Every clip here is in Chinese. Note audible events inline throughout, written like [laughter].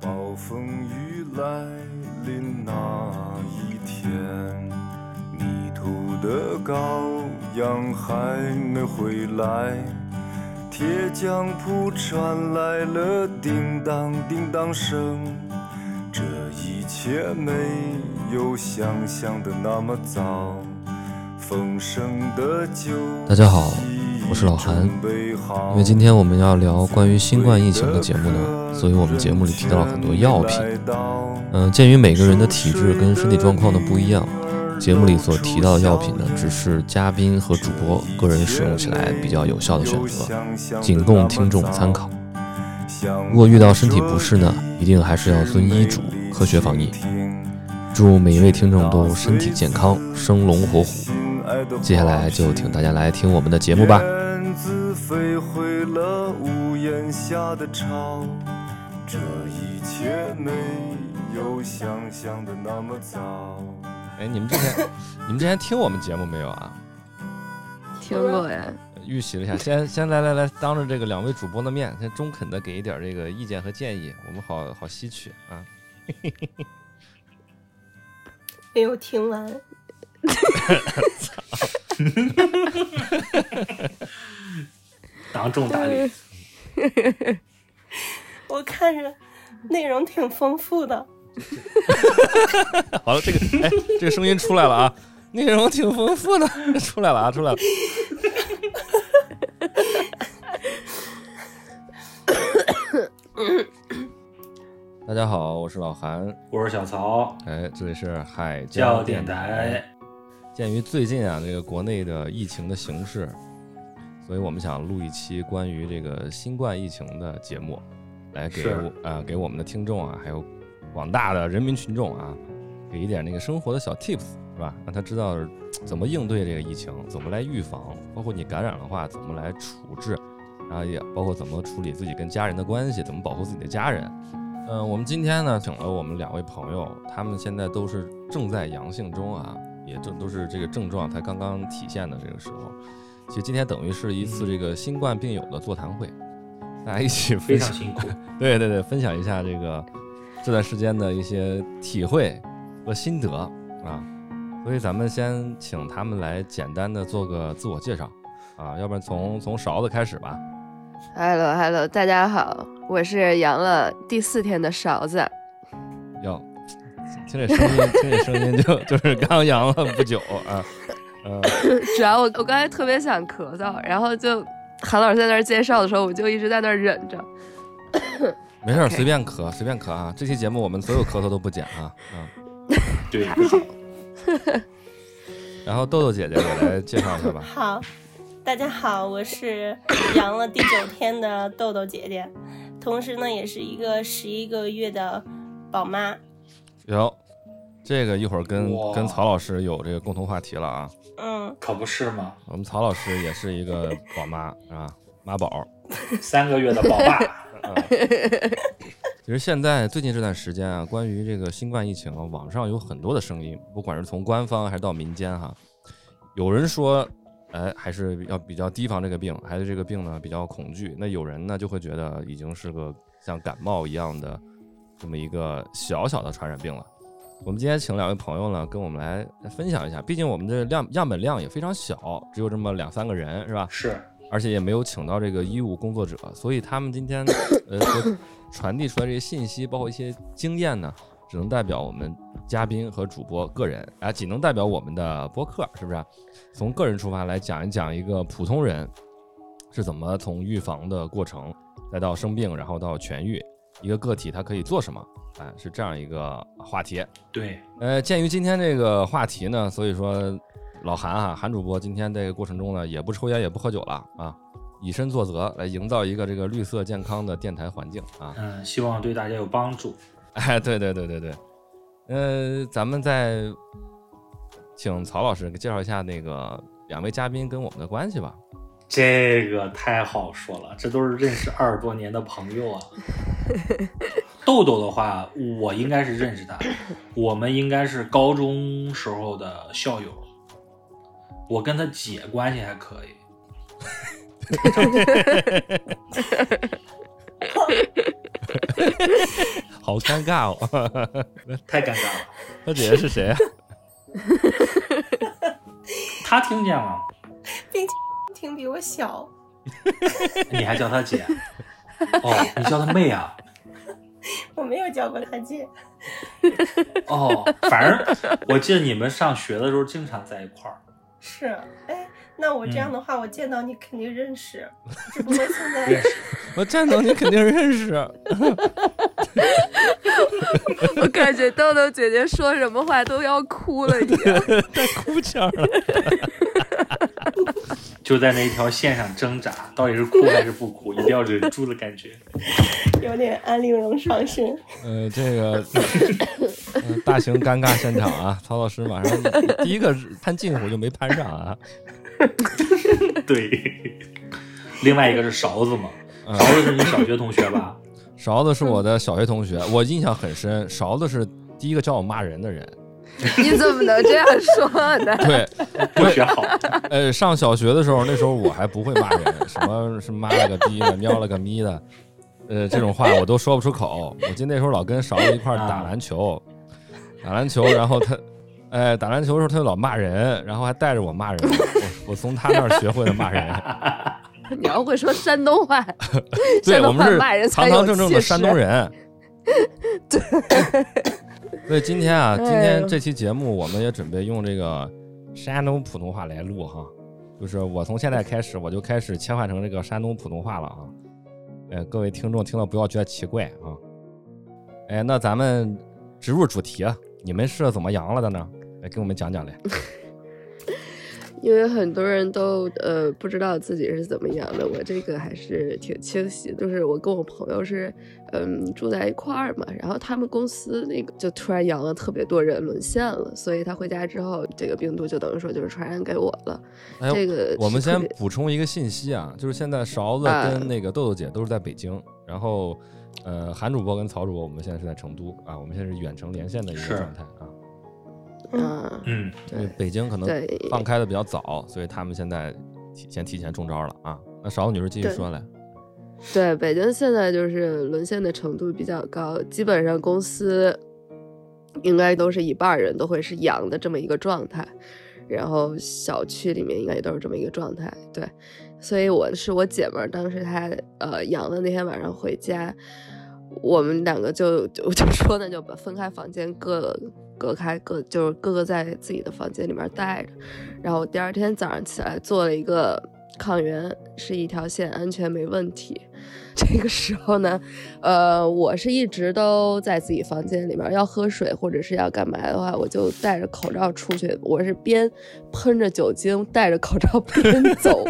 暴风雨来临那一天，泥土的羔羊还没回来，铁匠铺传来了叮当叮当声。这一切没有想象的那么早。丰盛的酒大家好我是老韩因为今天我们要聊关于新冠疫情的节目呢，所以我们节目里提到了很多药品。嗯，鉴于每个人的体质跟身体状况的不一样，节目里所提到的药品呢，只是嘉宾和主播个人使用起来比较有效的选择，仅供听众参考。如果遇到身体不适呢，一定还是要遵医嘱，科学防疫。祝每一位听众都身体健康，生龙活虎。接下来就请大家来听我们的节目吧。飞回了屋檐下的巢，这一切没有想象的那么早。哎，你们之前，[laughs] 你们之前听我们节目没有啊？听过呀。预习了一下，先先来来来，当着这个两位主播的面，先中肯的给一点这个意见和建议，我们好好吸取啊。[laughs] 没有听完。[laughs] 当众打脸。[laughs] 我看着内容挺丰富的。[laughs] 好了，这个哎，这个声音出来了啊，内容挺丰富的，[laughs] 出来了啊，出来了。[coughs] 大家好，我是老韩，我是小曹，哎，这里是海教电台。鉴于最近啊，这个国内的疫情的形势，所以我们想录一期关于这个新冠疫情的节目，来给呃给我们的听众啊，还有广大的人民群众啊，给一点那个生活的小 tips，是吧？让他知道怎么应对这个疫情，怎么来预防，包括你感染的话怎么来处置，然后也包括怎么处理自己跟家人的关系，怎么保护自己的家人。嗯，我们今天呢，请了我们两位朋友，他们现在都是正在阳性中啊。也正都是这个症状才刚刚体现的这个时候，其实今天等于是一次这个新冠病友的座谈会，大家一起分享辛苦，对对对，分享一下这个这段时间的一些体会和心得啊，所以咱们先请他们来简单的做个自我介绍啊，要不然从从勺子开始吧。Hello Hello，大家好，我是阳了第四天的勺子。哟。听这声音，听这声音就 [laughs] 就是刚阳了不久啊，嗯。[laughs] 主要我我刚才特别想咳嗽，然后就韩老师在那儿介绍的时候，我就一直在那儿忍着。[coughs] 没事，随便咳，随便咳啊！这期节目我们所有咳嗽都不剪啊，嗯。[laughs] 对。好 [laughs] 然后豆豆姐姐也来介绍一下吧。好，大家好，我是阳了第九天的豆豆姐姐，同时呢，也是一个十一个月的宝妈。有。这个一会儿跟跟曹老师有这个共同话题了啊，嗯，可不是吗？我们曹老师也是一个 [laughs] 宝妈啊，妈宝，三个月的宝爸。[laughs] 其实现在最近这段时间啊，关于这个新冠疫情，网上有很多的声音，不管是从官方还是到民间哈，有人说，哎，还是要比较提防这个病，还是这个病呢比较恐惧。那有人呢就会觉得已经是个像感冒一样的这么一个小小的传染病了。我们今天请两位朋友呢，跟我们来分享一下。毕竟我们的量样本量也非常小，只有这么两三个人，是吧？是。而且也没有请到这个医务工作者，所以他们今天 [coughs] 呃传递出来这些信息，包括一些经验呢，只能代表我们嘉宾和主播个人，啊，仅能代表我们的播客，是不是？从个人出发来讲一讲一个普通人是怎么从预防的过程，再到生病，然后到痊愈，一个个体他可以做什么？哎，是这样一个话题。对，呃，鉴于今天这个话题呢，所以说老韩哈，韩主播今天这个过程中呢，也不抽烟，也不喝酒了啊，以身作则来营造一个这个绿色健康的电台环境啊。嗯，希望对大家有帮助。[laughs] 哎，对对对对对，呃，咱们再请曹老师介绍一下那个两位嘉宾跟我们的关系吧。这个太好说了，这都是认识二十多年的朋友啊。豆豆的话，我应该是认识他，我们应该是高中时候的校友。我跟他姐关系还可以。好 [laughs] 好尴尬哦，太尴尬了。他姐姐是谁啊？[laughs] 他听见了，[laughs] 并且听比我小，你还叫他姐？[laughs] 哦，你叫他妹啊？[laughs] 我没有叫过他姐。[laughs] 哦，反正我记得你们上学的时候经常在一块儿。是，哎，那我这样的话，我见到你肯定认识，只不过现在认识。我见到你肯定认识。[laughs] 我感觉豆豆姐姐说什么话都要哭了一样。带哭腔了。[laughs] 就在那一条线上挣扎，到底是哭还是不哭，[laughs] 一定要忍住的感觉。有点安陵容上身。呃，这个、呃大型尴尬现场啊，曹老师马上第一个攀近乎就没攀上啊。对，另外一个是勺子嘛，嗯勺子是你小学同学吧？勺子是我的小学同学，我印象很深。勺子是第一个教我骂人的人。[laughs] 你怎么能这样说呢？对，[laughs] 不学好，呃，上小学的时候，那时候我还不会骂人，[laughs] 什么是妈了个逼的，喵了个咪的，呃，这种话我都说不出口。我记得那时候老跟勺子一块儿打篮球，打篮球，然后他，哎，打篮球的时候他就老骂人，然后还带着我骂人，我我从他那儿学会了骂人。你要会说山东话，[laughs] 对，我们是堂堂正正的山东人。对。[laughs] 所以今天啊，今天这期节目我们也准备用这个山东普通话来录哈，就是我从现在开始我就开始切换成这个山东普通话了啊。呃，各位听众听了不要觉得奇怪啊。哎，那咱们直入主题啊，你们是怎么阳了的呢？来给我们讲讲来。[laughs] 因为很多人都呃不知道自己是怎么阳的，我这个还是挺清晰。就是我跟我朋友是嗯住在一块儿嘛，然后他们公司那个就突然阳了特别多人沦陷了，所以他回家之后，这个病毒就等于说就是传染给我了。哎，这个我们先补充一个信息啊，就是现在勺子啊跟那个豆豆姐都是在北京，然后呃韩主播跟曹主播我们现在是在成都啊，我们现在是远程连线的一个状态啊。嗯，嗯，因为对。北京可能放开的比较早，所以他们现在提先提前中招了啊。那勺子女士继续说来，对，北京现在就是沦陷的程度比较高，基本上公司应该都是一半人都会是阳的这么一个状态，然后小区里面应该也都是这么一个状态。对，所以我是我姐们儿，当时她呃阳的那天晚上回家，我们两个就就就说那就把分开房间各隔开各就是各个在自己的房间里面待着，然后第二天早上起来做了一个抗原，是一条线，安全没问题。[laughs] 这个时候呢，呃，我是一直都在自己房间里面，要喝水或者是要干嘛的话，我就戴着口罩出去。我是边喷着酒精，戴着口罩 [laughs] 边走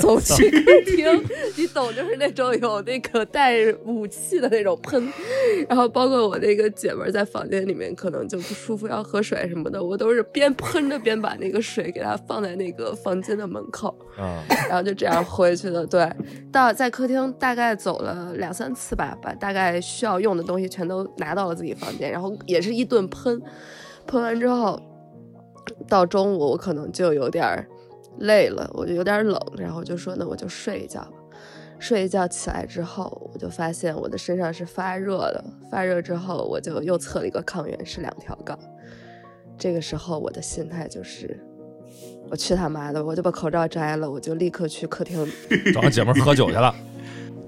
走去客厅，你懂，就是那种有那个带武器的那种喷。然后包括我那个姐们儿在房间里面可能就不舒服，要喝水什么的，我都是边喷着边把那个水给她放在那个房间的门口。啊，然后就这样回去的。对，到在客厅大概走了两三次吧，把大概需要用的东西全都拿到了自己房间，然后也是一顿喷，喷完之后，到中午我可能就有点累了，我就有点冷，然后就说那我就睡一觉吧。睡一觉起来之后，我就发现我的身上是发热的，发热之后我就又测了一个抗原，是两条杠。这个时候我的心态就是，我去他妈的，我就把口罩摘了，我就立刻去客厅找我姐们喝酒去了。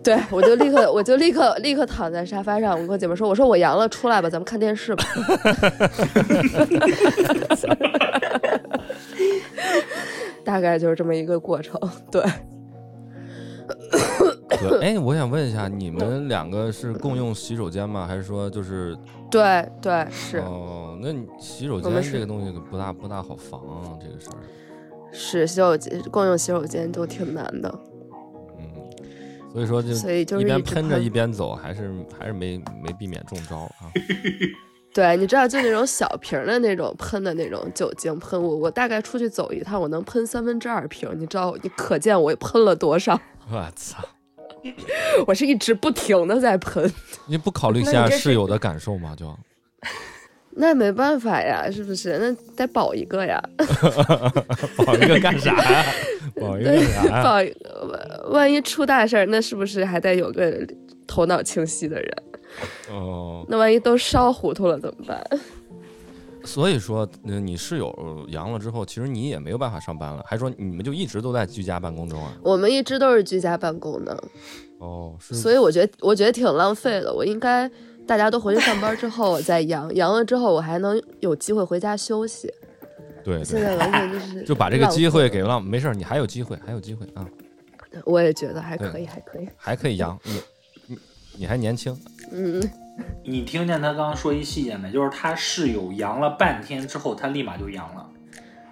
对，我就立刻，我就立刻立刻躺在沙发上，我跟我姐妹说，我说我阳了，出来吧，咱们看电视吧。[laughs] 大概就是这么一个过程，对。对，哎，我想问一下，你们两个是共用洗手间吗？还是说就是对对是、哦？那你洗手间这个东西可不大不大好防啊，这个事儿。是洗手间共用洗手间都挺难的，嗯，所以说就所以就是一边喷喷着一边走，还是还是没没避免中招啊。[laughs] 对，你知道就那种小瓶的那种喷的那种酒精喷雾，我大概出去走一趟，我能喷三分之二瓶，你知道，你可见我喷了多少？[laughs] 我操！我是一直不停的在喷。[laughs] 你不考虑一下室友的感受吗？就那没办法呀，是不是？那得保一个呀，保一个干啥呀？[laughs] 保一个干啥呀？[laughs] 保一个万万一出大事儿，那是不是还得有个头脑清晰的人？哦，那万一都烧糊涂了怎么办？[laughs] 所以说，呃你室友阳了之后，其实你也没有办法上班了，还说你们就一直都在居家办公中啊？我们一直都是居家办公的，哦，是，所以我觉得我觉得挺浪费的。我应该大家都回去上班之后我再阳，阳了之后我还能有机会回家休息。对对，现在完全就是 [laughs] 就把这个机会给了，没事儿，你还有机会，还有机会啊，我也觉得还可以，还可以。还可以阳，你你你还年轻，嗯，[laughs] 你听见他刚刚说一细节没？就是他室友阳了半天之后，他立马就阳了，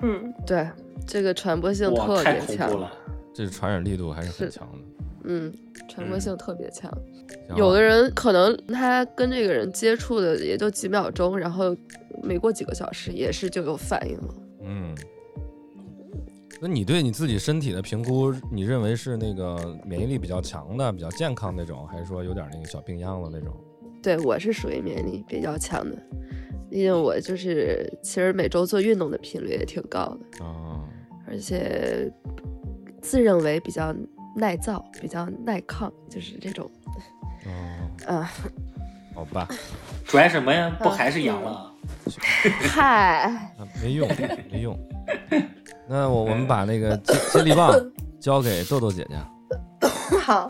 嗯，对，这个传播性，特别强太恐怖。了。这传染力度还是很强的。嗯，传播性特别强。行有的人可能他跟这个人接触的也就几秒钟，然后没过几个小时也是就有反应了。嗯，那你对你自己身体的评估，你认为是那个免疫力比较强的、比较健康那种，还是说有点那个小病秧子那种？对我是属于免疫力比较强的，因为我就是其实每周做运动的频率也挺高的，啊，而且自认为比较耐造、比较耐抗，就是这种哦，啊。好吧，[laughs] 拽什么呀？不还是阳了？嗨，啊没用，没用。那我我们把那个接接力棒 [laughs] 交给豆豆姐姐。好，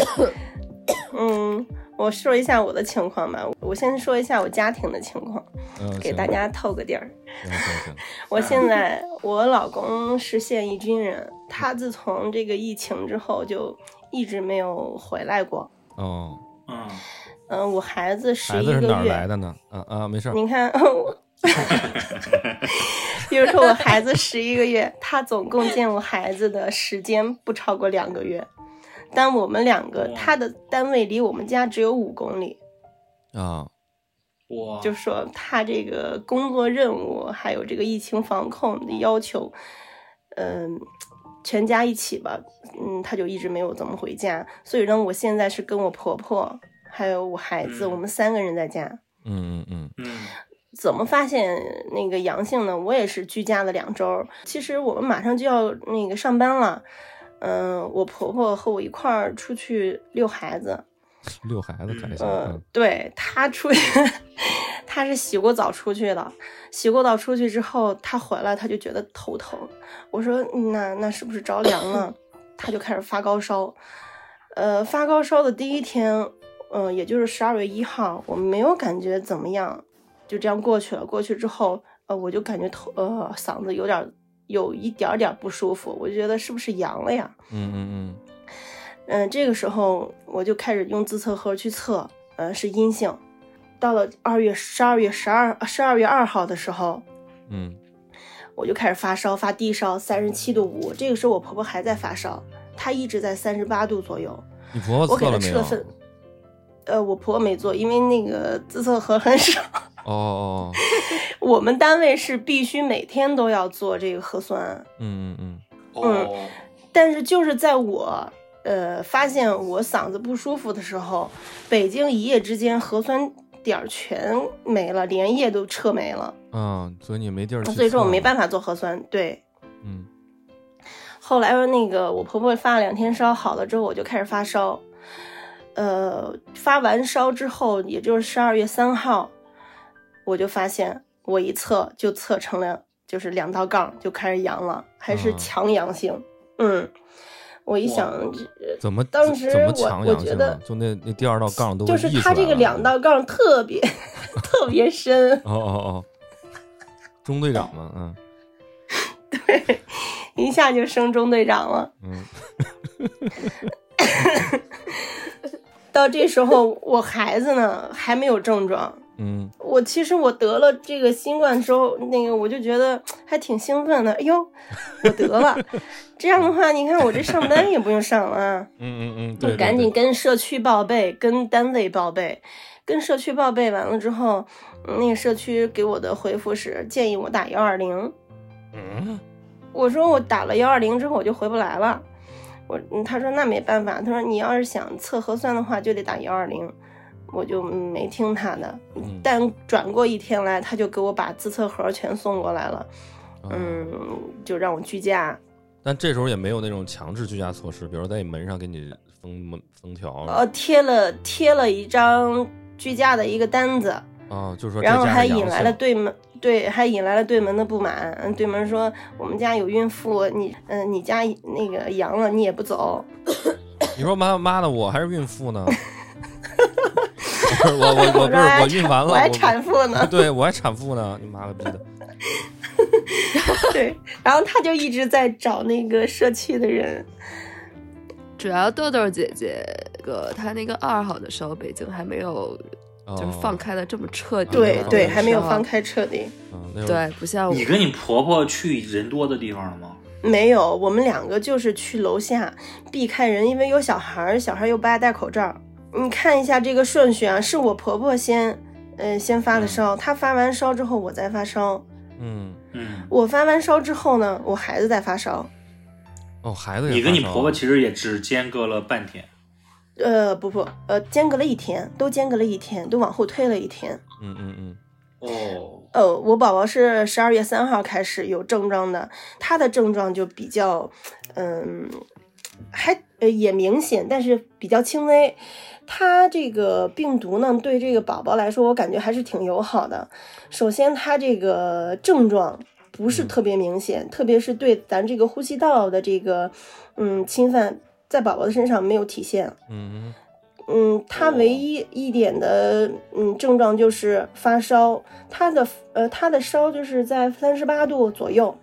[coughs] 嗯，我说一下我的情况吧。我先说一下我家庭的情况，嗯，给大家透个底儿。行行行，[laughs] 我现在我老公是现役军人，他自从这个疫情之后就一直没有回来过。哦，嗯，嗯，我孩子十一个孩子是哪儿来月，的呢？啊啊，没事儿。你看，我 [laughs] 比如说我孩子十一个月，他总共见我孩子的时间不超过两个月，但我们两个，他的单位离我们家只有五公里，啊，哇，就说他这个工作任务还有这个疫情防控的要求，嗯，全家一起吧，嗯，他就一直没有怎么回家，所以呢，我现在是跟我婆婆还有我孩子，嗯。我们三个人在家。嗯嗯嗯，嗯怎么发现那个阳性呢？我也是居家了两周，其实我们马上就要那个上班了。嗯、我婆婆和我一块儿出去遛孩子，[laughs] 遛孩子开心。呃嗯，对她出去，[laughs] 她是洗过澡出去的。洗过澡出去之后，她回来，她就觉得头疼。我说，嗯那那是不是着凉了？[laughs] 她就开始发高烧。呃，发高烧的第一天，嗯、也就是十二月一号，我没有感觉怎么样，就这样过去了。过去之后，呃，我就感觉头呃嗓子有点儿有一点儿点儿不舒服，我就觉得是不是阳了呀？嗯嗯嗯，这个时候我就开始用自测盒去测，呃，是阴性。到了二月十二月十二十二月二号的时候，嗯嗯，我就开始发烧，发低烧，三十七度五。这个时候我婆婆还在发烧，她一直在三十八度左右。你婆婆我给测了没有她吃了？份，呃，我婆婆没做，因为那个自测盒很少。哦 [laughs] 哦，哦我们单位是必须每天都要做这个核酸，嗯嗯嗯，嗯，但是就是在我呃发现我嗓子不舒服的时候，北京一夜之间核酸点儿全没了，连夜都撤没了，嗯，所以你没地儿。所以说我没办法。法做核酸。对，嗯后来那个我婆婆发了两天烧，好了之后我就开始发烧，呃，发完烧之后，也就是十二月三号，我就发现我一测就测成了就是两道杠，就开始阳了，还是啊强阳性。嗯，我一想，这怎么当时怎么我强阳性我觉得啊？就那那第二道杠都就是溢它这个两道杠特别 [laughs] 特别深，哦哦哦，中队长嘛，嗯 [laughs] 对一下就升中队长了。嗯 [laughs] 到这时候，我孩子呢还没有症状。嗯我其实我得了这个新冠之后，那个我就觉得还挺兴奋的。哎呦，我得了，这样的话，你看我这上班也不用上了啊，嗯嗯嗯，对，对赶紧跟社区报备，跟单位报备，跟社区报备完了之后，嗯那个社区给我的回复是建议我打幺二零。嗯我说我打了幺二零之后我就回不来了。我嗯他说那没办法，他说你要是想测核酸的话就得打幺二零，我就没听他的。嗯但转过一天来，他就给我把自测盒全送过来了，嗯，嗯，就让我居家。但这时候也没有那种强制居家措施，比如在你门上给你封门封条。呃，贴了贴了一张居家的一个单子，哦，就是说然后还引来了对门对，还引来了对门的不满。嗯，对门说我们家有孕妇，你嗯、你家那个阳了，你也不走。你说妈妈的，我还是孕妇呢？[laughs] 不是我我我不是我孕完了，我还产妇呢。[laughs] 对我还产妇呢，你妈个逼的！对，然后他就一直在找那个社区的人。主要豆豆姐姐个她那个二号的时候，北京还没有就是放哦，开的这么彻底。哦对对，还没有放。开彻底。对，不像我你跟你婆婆去人多的地方了吗？没有，我们两个就是去楼下避开人，因为有小孩儿，小孩儿又不爱戴口罩。你看一下这个顺序啊，是我婆婆先，呃，先发的烧，她发完烧之后我再发烧，嗯，嗯，我发完烧之后呢，我孩子在发烧。哦，孩子也你跟你婆婆其实也只间隔了半天。呃，不不，呃，间隔了一天，都间隔了一天，都往后推了一天。嗯嗯嗯，哦，呃，我宝宝是十二月三号开始有症状的，他的症状就比较，嗯，还呃也明显，但是比较轻微。他这个病毒呢，对这个宝宝来说，我感觉还是挺友好的。首先，他这个症状不是特别明显，特别是对咱这个呼吸道的这个嗯侵犯，在宝宝的身上没有体现。嗯嗯，他唯一一点的嗯症状就是发烧，他的呃他的烧就是在三十八度左右。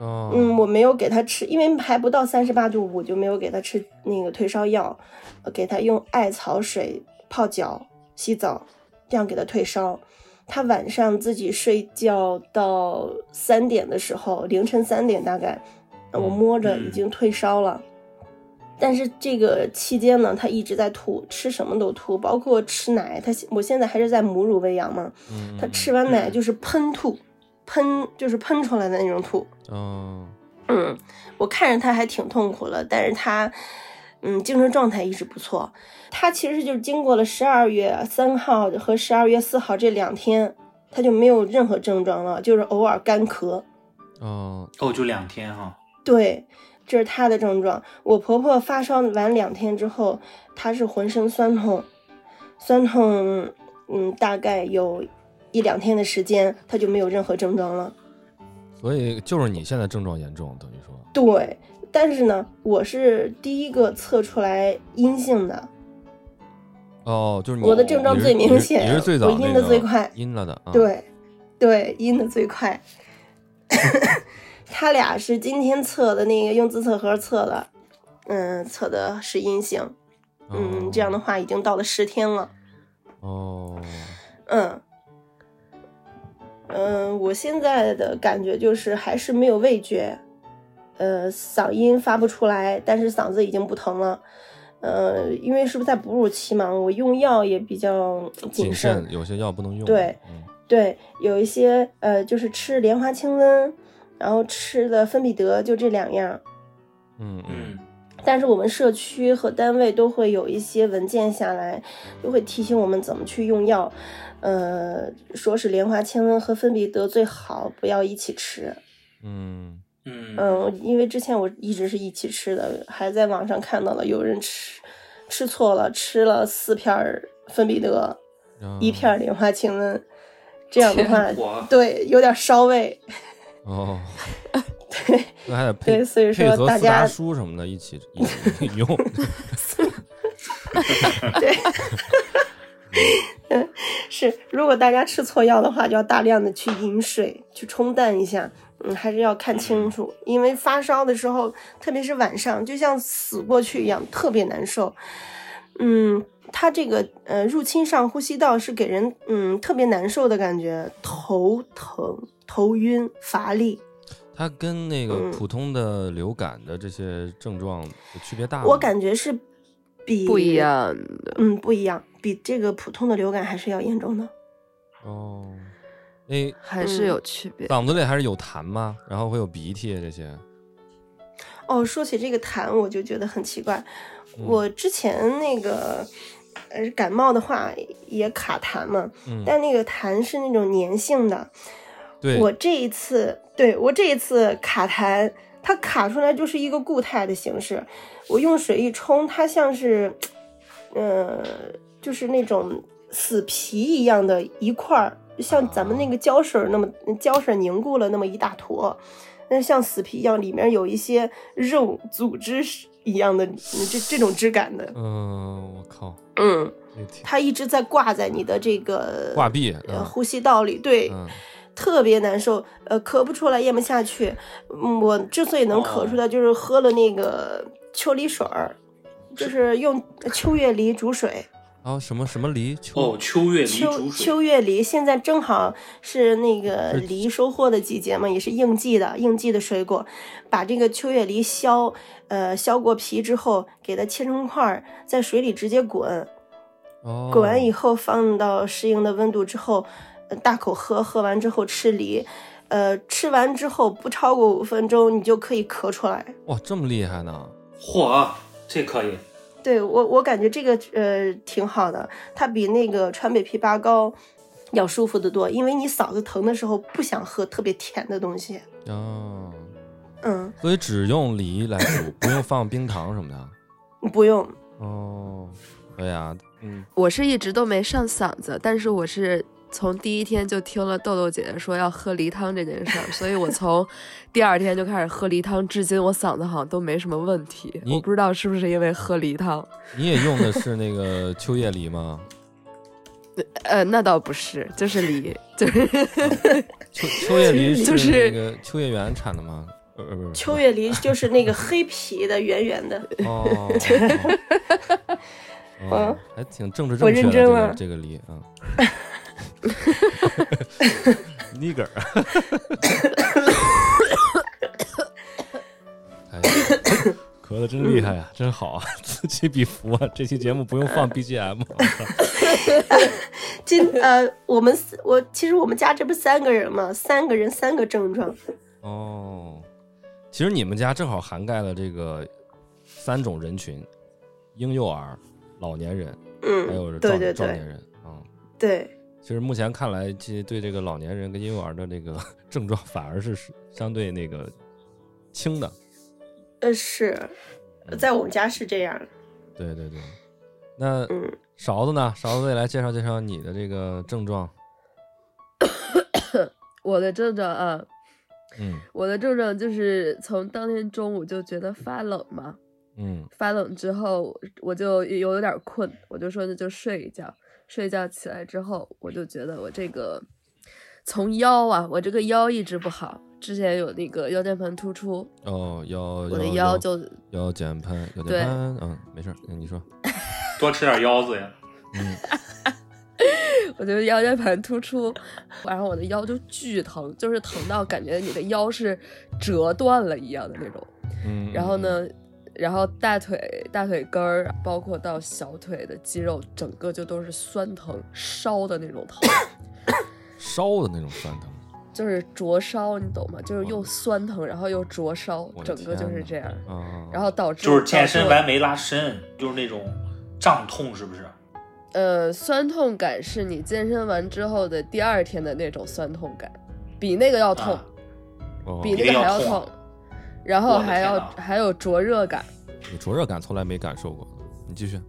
嗯，哦，嗯，我没有给他吃，因为还不到三十八度，我就没有给他吃那个退烧药，呃给他用艾草水泡脚、洗澡，这样给他退烧。他晚上自己睡觉到三点的时候，凌晨三点大概，呃我嗯摸着嗯已经退烧了。但是这个期间呢，他一直在吐，吃什么都吐，包括吃奶。他我现在还是在母乳喂养嘛，嗯，他吃完奶嗯就是喷吐，喷就是喷出来的那种吐。哦，嗯，我看着他还挺痛苦了，但是他，嗯，精神状态一直不错。他其实就是经过了十二月三号和十二月四号这两天，他就没有任何症状了，就是偶尔干咳。哦，哦，就两天哈。对，这是她的症状。我婆婆发烧完两天之后，她是浑身酸痛，酸痛，嗯，大概有一两天的时间，她就没有任何症状了。所以就是你现在症状严重，等于说，对，但是呢，我是第一个测出来阴性的，哦，就是你我的症状最明显你是最早我阴的最快阴了的，啊，对，对，阴的最快。[laughs] 他俩是今天测的那个用自测盒测的，嗯，测的是阴性，嗯，这样的话已经到了十天了，哦，嗯。嗯，我现在的感觉就是还是没有味觉，呃，嗓音发不出来，但是嗓子已经不疼了。呃，因为是不是在哺乳期嘛，我用药也比较谨慎。慎，有些药不能用，对嗯。对，有一些呃，就是吃莲花清瘟，然后吃的芬必得，就这两样。嗯嗯嗯，但是我们社区和单位都会有一些文件下来，就会提醒我们怎么去用药。呃，说是莲花清瘟和芬必得最好不要一起吃。嗯嗯嗯，因为之前我一直是一起吃的，还在网上看到了有人吃吃错了，吃了四片儿芬必得，嗯，一片儿莲花清瘟，这样的话，对，有点烧胃。哦，对。那还得配对，所以说大家叔什么的一起一起用，[laughs] [laughs] 是，如果大家吃错药的话，就要大量的去饮水，去冲淡一下。嗯，还是要看清楚，因为发烧的时候，特别是晚上，就像死过去一样，特别难受。嗯，它这个呃入侵上呼吸道是给人嗯特别难受的感觉，头疼、头晕、乏力。它跟那个嗯普通的流感的这些症状有区别大吗？我感觉是比不一，样的。嗯，不一样，比这个普通的流感还是要严重的。哦，那还是有区别。嗓子里还是有痰吗？然后会有鼻涕这些，哦，说起这个痰，我就觉得很奇怪。嗯我之前那个呃感冒的话也卡痰嘛，嗯，但那个痰是那种粘性的。对，我这一次，对我这一次卡痰，它卡出来就是一个固态的形式。我用水一冲，它像是，呃，就是那种死皮一样的一块儿，像咱们那个胶水那么胶水凝固了那么一大坨，那像死皮一样，里面有一些肉组织一样的这这种质感的。嗯，我靠，嗯，它一直在挂在你的这个挂壁，呼吸道里，对，嗯特别难受，呃，咳不出来，咽不下去。嗯我之所以能咳出来，就是喝了那个秋梨水儿，就是用秋月梨煮水。然后什么什么梨秋哦，秋月梨秋，秋月梨现在正好是那个梨收获的季节嘛，也是应季的应季的水果。把这个秋月梨削，呃，削过皮之后，给它切成块儿，在水里直接滚，哦，滚完以后放到适应的温度之后，呃大口喝，喝完之后吃梨，呃，吃完之后不超过五分钟，你就可以咳出来。哇，这么厉害呢？嚯，这可以。对我，我感觉这个呃挺好的，它比那个川北枇杷膏要舒服的多，因为你嗓子疼的时候不想喝特别甜的东西。哦，嗯，所以只用梨来煮，不用放冰糖什么的。不用，哦，对呀，嗯，我是一直都没上嗓子，但是我是从第一天就听了豆豆姐姐说要喝梨汤这件事儿，所以我从 [laughs] 第二天就开始喝梨汤，至今我嗓子好像都没什么问题。你我不知道是不是因为喝梨汤，你也用的是那个秋叶梨吗？[laughs] 呃，那倒不是，就是梨，就是 [laughs] 秋秋叶梨就是那个秋叶原产的吗？呃呃，不是秋叶梨就是那个黑皮的圆圆的。哦，还挺政治我正确的这个认真了这个梨啊。nigger，哎呀，咳的真厉害呀，真好啊，此起彼伏啊！这期节目不用放 BGM，今呃，我们四我其实我们家这不三个人嘛，三个人三个症状。哦，其实你们家正好涵盖了这个三种人群：婴幼儿、老年人，还有嗯，壮对对对壮年人。嗯，对，其实目前看来，其实对这个老年人跟婴幼儿的这个 [laughs] 症状反而是相对那个轻的。呃是，在我们家是这样。对对对，那嗯，勺子呢？勺子也来介绍介绍你的这个症状。[coughs] 我的症状啊，嗯我的症状就是从当天中午就觉得发冷嘛，嗯发冷之后我就有有点困，我就说那就睡一觉，睡觉起来之后，我就觉得我这个从腰啊，我这个腰一直不好，之前有那个腰间盘突出，哦，腰我的腰腰就腰间盘腰对间盘，嗯，没事你说，[laughs] 多吃点腰子呀。嗯 [laughs] 我觉得腰间盘突出，然后我的腰就巨疼，就是疼到感觉你的腰是折断了一样的那种。嗯，然后呢，然后大腿、大腿根儿，包括到小腿的肌肉，整个就都是酸疼、烧的那种疼，[coughs] 烧的那种酸疼，就是灼烧，你懂吗？就是又酸疼，然后又灼烧整个就是这样，嗯，然后导致就是健身完没拉伸，就是那种胀痛，是不是？呃，酸痛感是你健身完之后的第二天的那种酸痛感，比那个要痛，啊。哦。比那个还要痛，然后还要还有灼热感。你灼热感从来没感受过，你继续。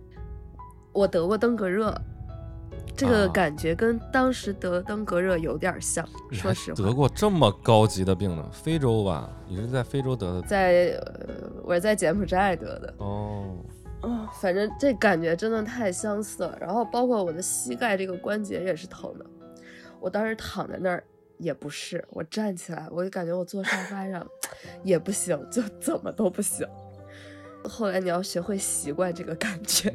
我得过登革热，这个啊感觉跟当时得登革热有点像，说实话。得过这么高级的病呢？非洲吧？你是在非洲得的？在呃，我是在柬埔寨得的，哦，哦，反正这感觉真的太相似了。然后包括我的膝盖这个关节也是疼的，我当时躺在那儿也不是，我站起来我就感觉我坐沙发上也不行，就怎么都不行。后来你要学会习惯这个感觉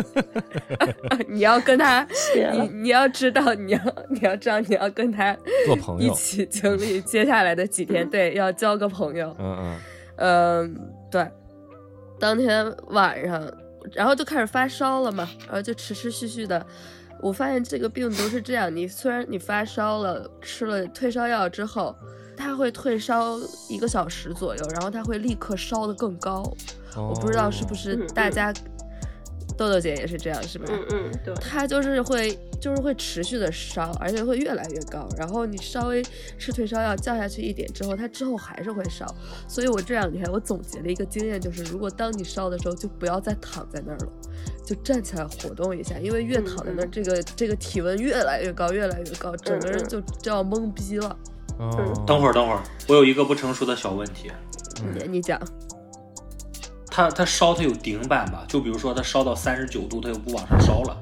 [laughs] [laughs] 你要跟他，[laughs] 你。你要知道，你要你要知道，你要跟他一做朋友。起经历接下来的几天，对，要交个朋友。嗯嗯，嗯，对，当天晚上，然后就开始发烧了嘛，然后就持持续续的。我发现这个病毒是这样，你虽然你发烧了，吃了退烧药之后，它会退烧一个小时左右，然后它会立刻烧得更高。我不知道是不是大家，豆豆姐也是这样，是不是？嗯嗯，对，它就是会就是会持续的烧，而且会越来越高。然后你稍微吃退烧药降下去一点之后，它之后还是会烧。所以我这两天我总结了一个经验，就是如果当你烧的时候，就不要再躺在那儿了，就站起来活动一下，因为越躺在那儿，这个这个体温越来越高，越来越高，整个人就就要懵逼了。哦，等会儿，等会儿，我有一个不成熟的小问题。你你讲，它它烧它有顶板吧？就比如说它烧到三十九度，它又不往上烧了。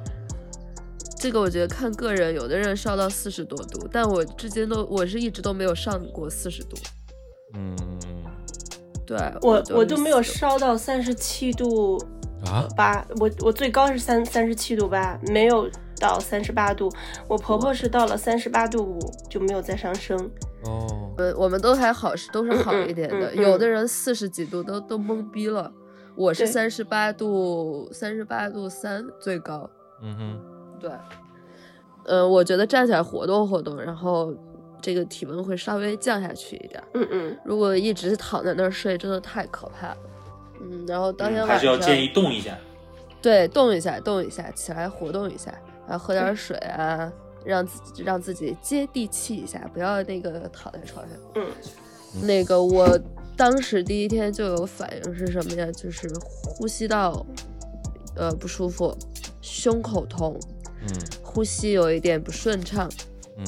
这个我觉得看个人，有的人烧到四十多度，但我至今都我是一直都没有上过四十度。嗯，对我我就就没有烧到三十七度啊，八，我我最高是三三十七度八，没有到三十八度。我婆婆是到了三十八度五就没有再上升。哦，呃，我们都还好，是都是好一点的。嗯嗯嗯有的人四十几度都都懵逼了，我是对三十八度，三十八度三最高。嗯哼，对，呃，我觉得站起来活动活动，然后这个体温会稍微降下去一点。嗯嗯，如果一直躺在那儿睡，真的太可怕了。嗯，然后当天嗯晚上、还是要建议动一下。对动一下，动一下，起来活动一下，然后喝点水啊，让自己让自己接地气一下，不要那个躺在床上。嗯，那个我当时第一天就有反应是什么呀？就是呼吸道呃不舒服，胸口痛，嗯呼吸有一点不顺畅。嗯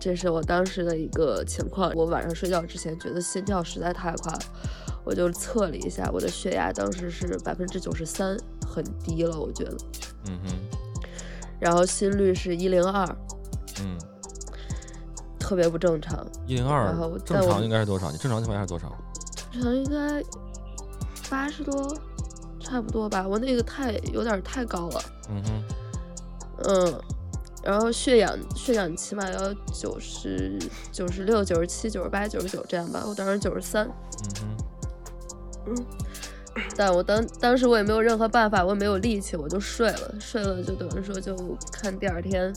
这是我当时的一个情况。我晚上睡觉之前觉得心跳实在太快了，我就测了一下，我的血压当时是百分之九十三，很低了，我觉得。嗯哼，然后心率是一零二，嗯，特别不正常。一零二然后正常应该是多少？你正常情况下是多少？正常应该八十多，差不多吧。我那个太有点太高了，嗯哼，嗯。然后血氧血氧起码要九十九十六、九十七、九十八、九十九这样吧。我当时九十三，嗯哼，嗯但我当当时我也没有任何办法，我也没有力气，我就睡了，睡了就等于说就看第二天，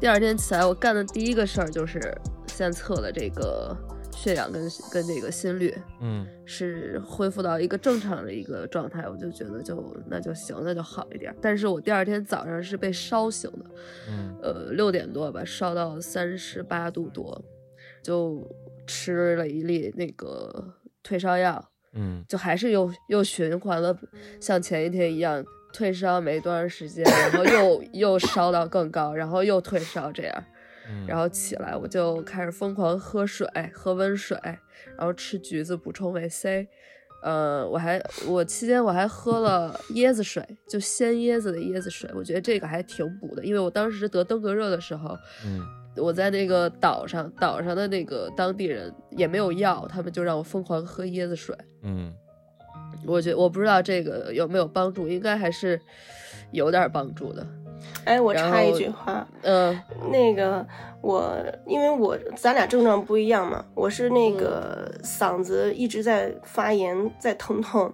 第二天起来我干的第一个事儿就是先测了这个血氧跟跟这个心率嗯是恢复到一个正常的一个状态，我就觉得就那就行，那就好一点。但是我第二天早上是被烧醒的，嗯呃六点多吧，烧到三十八度多，就吃了一粒那个退烧药。嗯就还是又又循环了，像前一天一样，退烧没多长时间，然后又又烧到更高，然后又退烧这样，嗯，然后起来我就开始疯狂喝水，喝温水，然后吃橘子补充维 C，呃，我还我期间我还喝了椰子水，就鲜椰子的椰子水，我觉得这个还挺补的，因为我当时得登革热的时候，嗯我在那个岛上，岛上的那个当地人也没有药，他们就让我疯狂喝椰子水。嗯我觉我不知道这个有没有帮助，应该还是有点帮助的。哎，我插一句话，嗯那个我因为我咱俩症状不一样嘛，我是那个嗓子一直在发炎，在疼痛。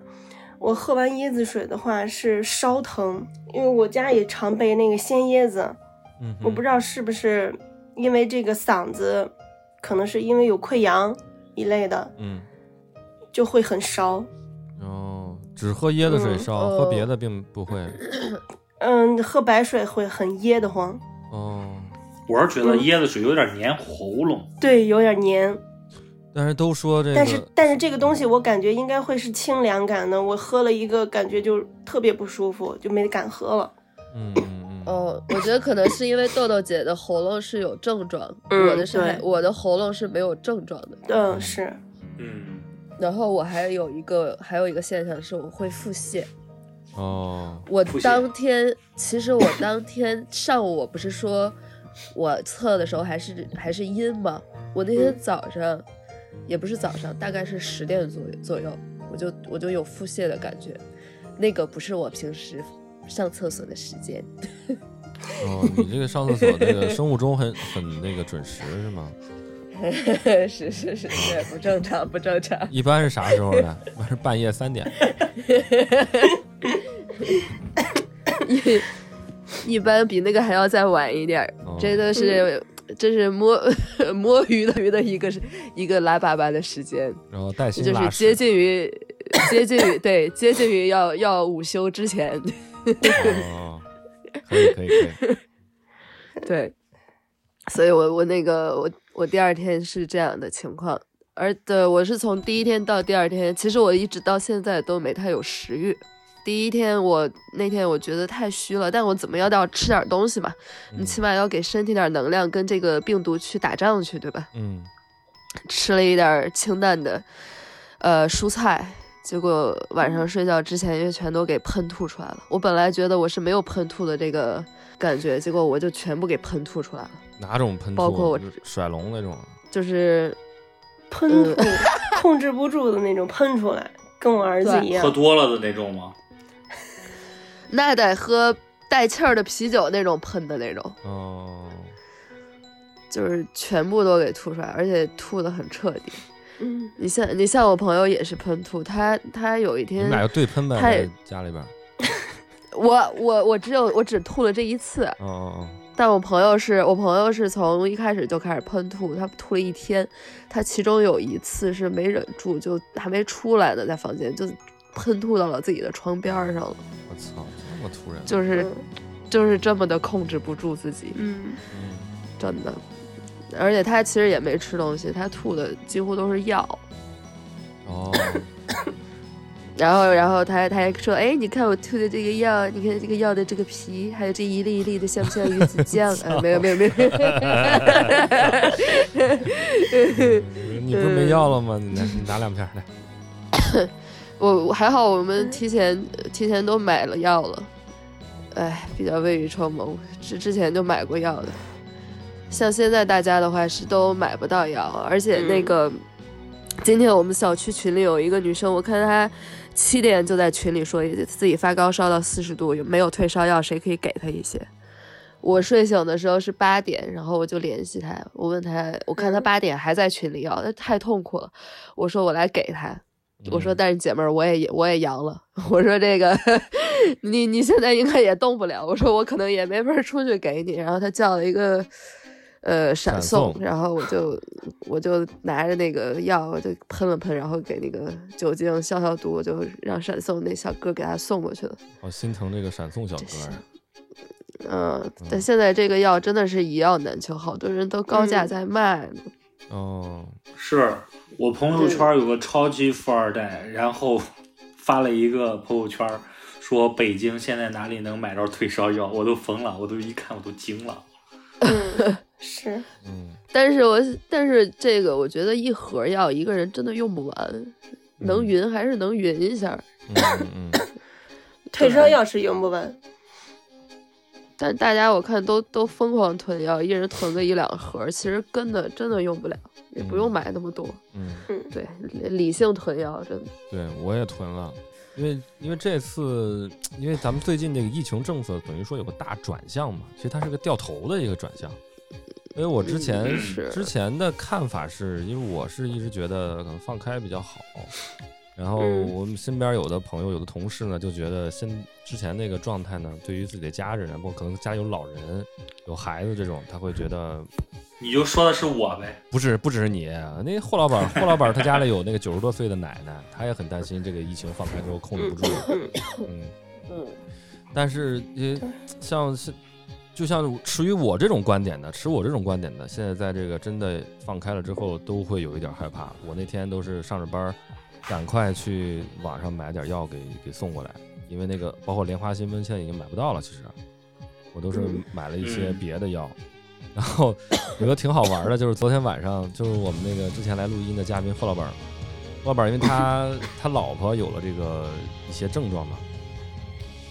我喝完椰子水的话是烧疼，因为我家也常备那个鲜椰子，嗯，我不知道是不是因为这个嗓子，可能是因为有溃疡一类的，嗯，就会很烧。哦，只喝椰子水嗯烧，喝别哦。的并不会。嗯，喝白水会很噎得慌，哦，我是觉得椰子水有点黏喉咙，对，有点黏。但是都说这但是，但是这个东西我感觉应该会是清凉感的，我喝了一个感觉就特别不舒服，就没敢喝了。嗯嗯嗯，哦，我觉得可能是因为豆豆姐的喉咙是有症状，嗯我的是我的喉咙是没有症状的。嗯，是，嗯，然后我还有一个还有一个现象是我会腹泻。哦，我当天其实我当天上午我不是说我测的时候还是还是阴吗？我那天早上也不是早上，大概是十点左右左右，我就我就有腹泻的感觉，那个不是我平时上厕所的时间。[laughs] 哦，你这个上厕所那个生物钟很很那个准时是吗？[laughs] 是是是是，不正常不正常。一般是啥时候呢？一般是半夜三点。一一般比那个还要再晚一点真的是。这是摸 [laughs] 摸鱼的鱼的一个是一个拉粑粑的时间，然后带薪就是接。近于接近于对接近于要要午休之前。哦，[laughs] 可以可以可以。对，所以我我那个我我第二天是这样的情况，而对我是从第一天到第二天，其实我一直到现在都没太有食欲。第一天我那天我觉得太虚了，但我怎么样都要吃点东西嘛，你起码要给身体点能量，跟这个病毒去打仗去，对吧？嗯，吃了一点清淡的呃蔬菜，结果晚上睡觉之前又全都给喷吐出来了。我本来觉得我是没有喷吐的这个感觉，结果我就全部给喷吐出来了，哪种喷吐？包括我就是甩龙那种。就是喷吐，控制不住的那种喷出来，跟我儿子一样喝。多了的那种吗？[laughs] 那得喝带气儿的啤酒那种喷的那种，哦，就是全部都给吐出来，而且吐的很彻底。嗯，你像你像我朋友也是喷吐，他他有一天你们俩就对喷呗，他家里边。[laughs] 我我我只有我只吐了这一次，哦哦但我朋友是我朋友是从一开始就开始喷吐，他吐了一天，他其中有一次是没忍住，就还没出来呢，在房间就喷吐到了自己的床边儿上了，哦，我操，这么突然。就是就是这么的控制不住自己，嗯，嗯，真的。而且他其实也没吃东西，他吐的几乎都是药。哦，[laughs] 然后，然后他还他还说：“哎，你看我吐的这个药，你看这个药的这个皮，还有这一粒一粒的，像不像鱼子酱？” [laughs] 啊，没有没有没有。你不是没药了吗？你拿你拿两片儿来。[laughs] 我我还好，我们提前提前都买了药了，哎，比较未雨绸缪，之之前就买过药的。像现在大家的话是都买不到药，而且那个、今天我们小区群里有一个女生，我看她七点就在群里说自己发高烧到四十度，有没有退烧药，谁可以给他一些？我睡醒的时候是八点，然后我就联系他，我问他，我看她嗯八点还在群里要，那太痛苦了，我说我来给他。我说，嗯但是姐妹儿，我也我也阳了。[laughs] 我说这个，你你现在应该也动不了。我说我可能也没法出去给你。然后他叫了一个呃闪闪送，然后我就我就拿着那个药，我就喷了喷，然后给那个酒精消消毒，我就让闪送那小哥给他送过去了。好心疼这个闪送小哥儿。嗯，但现在这个药真的是一药难求，好多人都高价嗯在卖呢。哦，是我朋友圈有个超级富二代，然后发了一个朋友圈，说北京现在哪里能买着退烧药，我都疯了，我都一看我都惊了。嗯，[laughs] 是，嗯，但是我但是这个我觉得一盒药一个人真的用不完，能嗯匀还是能匀一下。嗯嗯嗯，[laughs] 退烧药是用不完。但大家我看都都疯狂囤药，一人囤个一两盒，其实真的真的用不了，也不用嗯买那么多。嗯，对，理理性囤药真的。对我也囤了，因为因为这次因为咱们最近这个疫情政策等于说有个大转向嘛，其实它是个掉头的一个转向。因为我之前、之前的看法是，因为我是一直觉得可能放开比较好，然后嗯我们身边有的朋友、有的同事呢，就觉得现之前那个状态呢，对于自己的家人啊，包括可能家里有老人、有孩子这种，他会觉得你就说的是我呗，不是，不只是你，那霍老板，霍老板他家里有那个九十多岁的奶奶，他也很担心这个疫情放开之后控制不住。嗯，嗯，但是也像是，就像持于我这种观点的，持我这种观点的，现在在这个真的放开了之后，都会有一点害怕。我那天都是上着班，赶快去网上买点药给给送过来，因为那个包括莲花清瘟现在已经买不到了，其实我都是嗯买了一些嗯别的药。然后有个挺好玩的，就是昨天晚上，就是我们那个之前来录音的嘉宾霍老板儿，霍老板儿因为他 [laughs] 他老婆有了这个一些症状嘛，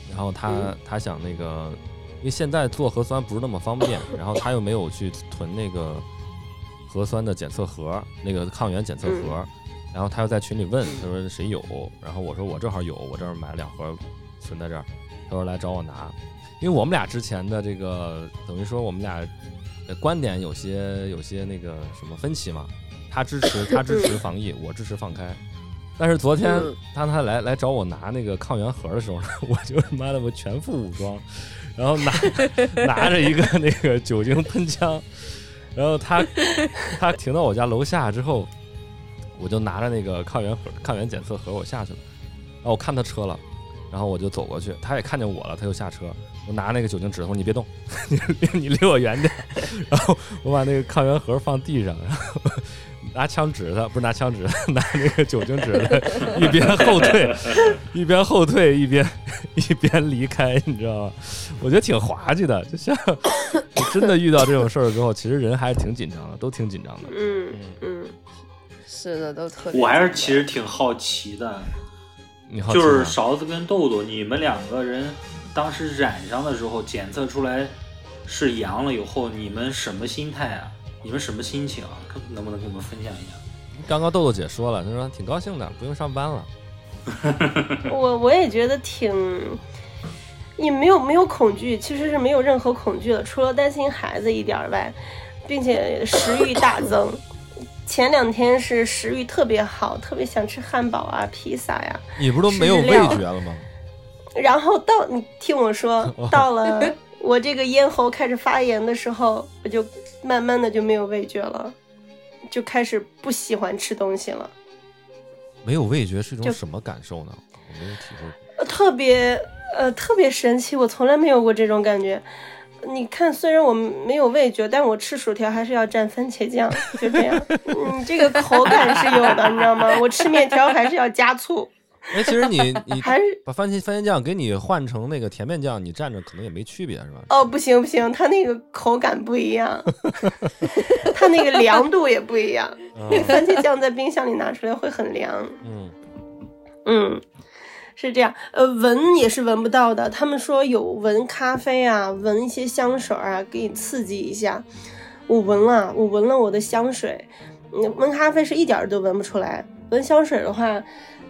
然后他嗯他想那个，因为现在做核酸不是那么方便，然后他又没有去囤那个核酸的检测盒，那个抗原检测盒，然后他又在群里问，他说谁有，然后我说我正好有，我这儿买了两盒存在这儿，他说来找我拿，因为我们俩之前的这个等于说我们俩的观点有些有些那个什么分歧嘛，他支持他支持防疫，我支持放开。但是昨天嗯当他来来找我拿那个抗原盒的时候呢，[laughs] 我就他妈的我全副武装，然后拿 [laughs] 拿着一个那个酒精喷枪，然后他 [laughs] 他停到我家楼下之后，我就拿着那个抗原盒抗原检测盒我下去了，然后我看他车了，然后我就走过去，他也看见我了，他就下车，我拿那个酒精纸我说，你别动，[laughs] 你你离我远点。然后我把那个抗原盒放地上，然后 [laughs] 拿枪指他，不是拿枪指他，[laughs] 拿那个酒精指他，一边后退，一边后退，一边一边离开，你知道吗？我觉得挺滑稽的，就像你真的遇到这种事儿之后，其实人还是挺紧张的，都挺紧张的。嗯嗯，是的，都特别。我还是其实挺好奇的，你好奇就是勺子跟豆豆，你们两个人当时染上的时候检测出来是阳了以后，你们什么心态啊？你们什么心情啊？可能不能跟我们分享一下？刚刚豆豆姐说了，她说挺高兴的，不用上班了。[laughs] [laughs] 我我也觉得挺，也没有没有恐惧，其实是没有任何恐惧的，除了担心孩子一点儿外，并且食欲大增。前两天是食欲特别好，特别想吃汉堡啊、披萨呀、你不是都没有味觉了吗？然后到你听我说，[laughs] 到了我这个咽喉开始发炎的时候，我就慢慢的就没有味觉了，就开始不喜欢吃东西了。没有味觉是一种什么感受呢？我没有体会。呃特别呃特别神奇，我从来没有过这种感觉。你看，虽然我没有味觉，但我吃薯条还是要蘸番茄酱，就这样。嗯，这个口感是有的，你知道吗？我吃面条还是要加醋，哎，其实你 [laughs] 你还是把番茄番茄酱给你换成那个甜面酱，你蘸着可能也没区别，是吧？哦，不行不行，它那个口感不一样，[laughs] 它那个凉度也不一样。那个番茄酱在冰箱里拿出来会很凉。嗯，嗯，是这样。呃，闻也是闻不到的。他们说有闻咖啡啊，闻一些香水啊，给你刺激一下。我闻了，我闻了我的香水。嗯，闻咖啡是一点儿都闻不出来，闻香水的话，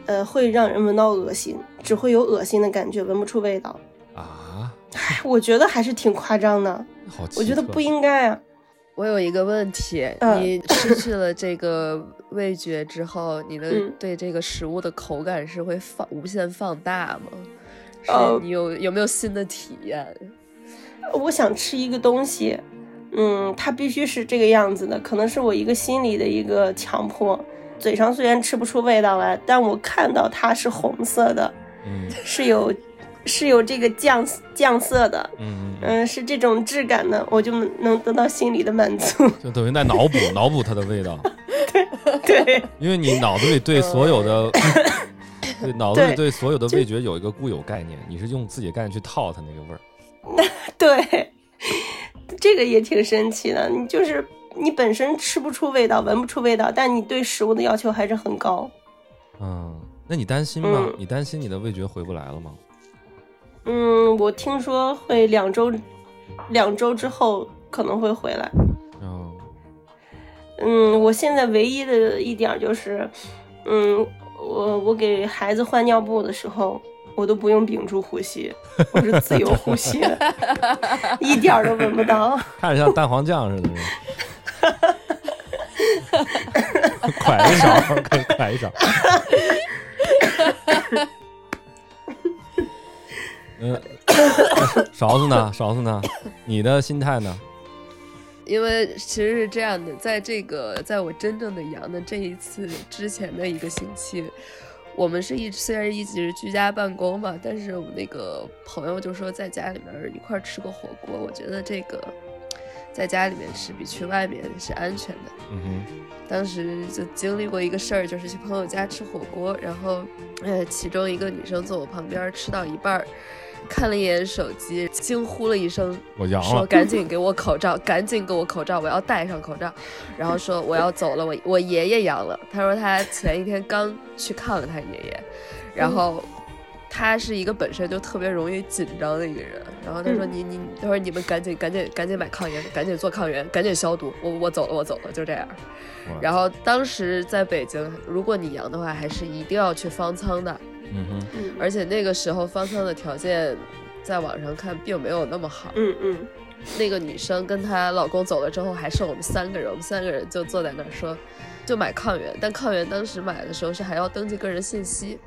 呃，会让人闻到恶心，只会有恶心的感觉，闻不出味道。啊，唉，[laughs] 我觉得还是挺夸张的。好，我觉得不应该啊。我有一个问题，嗯你失去了这个味觉之后，你的嗯对这个食物的口感是会放无限放大吗？是呃你有有没有新的体验？我想吃一个东西，嗯，它必须是这个样子的，可能是我一个心理的一个强迫。嘴上虽然吃不出味道来，但我看到它是红色的，嗯是有是有这个酱酱色的，嗯嗯嗯，是这种质感的，我就能得到心里的满足。嗯，就等于在脑补脑补它的味道，[laughs] 对对，因为你脑子里对所有的。[laughs] 对脑子里对对所有的味觉有一个固有概念，你是用自己的概念去套它那个味儿。[laughs] 对，这个也挺神奇的。你就是你本身吃不出味道，闻不出味道，但你对食物的要求还是很高。嗯，那你担心吗？嗯你担心你的味觉回不来了吗？嗯，我听说会两周，两周之后可能会回来。嗯，嗯，我现在唯一的一点儿就是，嗯，我我给孩子换尿布的时候，我都不用屏住呼吸，我是自由呼吸的，[laughs] 一点儿都闻不到。看着像蛋黄酱似的。㧟一勺，可以㧟一勺。[laughs] 嗯，勺子呢？勺子呢？你的心态呢？因为其实是这样的，在这个在我真正的阳的这一次之前的一个星期，我们是一虽然一直居家办公嘛，但是我们那个朋友就说在家里面一块儿吃个火锅，我觉得这个在家里面吃比去外面是安全的。嗯当时就经历过一个事儿，就是去朋友家吃火锅，然后呃，其中一个女生坐我旁边，吃到一半儿，看了一眼手机，惊呼了一声，我阳了说了。赶紧给我口罩，赶紧给我口罩，我要戴上口罩。然后说我要走了，我我爷爷阳了。他说他前一天刚去看了他爷爷，然后他是一个本身就特别容易紧张的一个人。然后他说嗯你你，他说你们赶紧赶紧赶紧买抗原，赶紧做抗原，赶紧消毒。我我走了我走了，就这样。然后当时在北京，如果你阳的话，还是一定要去方舱的。嗯哼，嗯而且那个时候方舱的条件，在网上看并没有那么好。嗯嗯那个女生跟她老公走了之后，还剩我们三个人，我们三个人就坐在那儿说，就买抗原。但抗原当时买的时候是还要登记个人信息，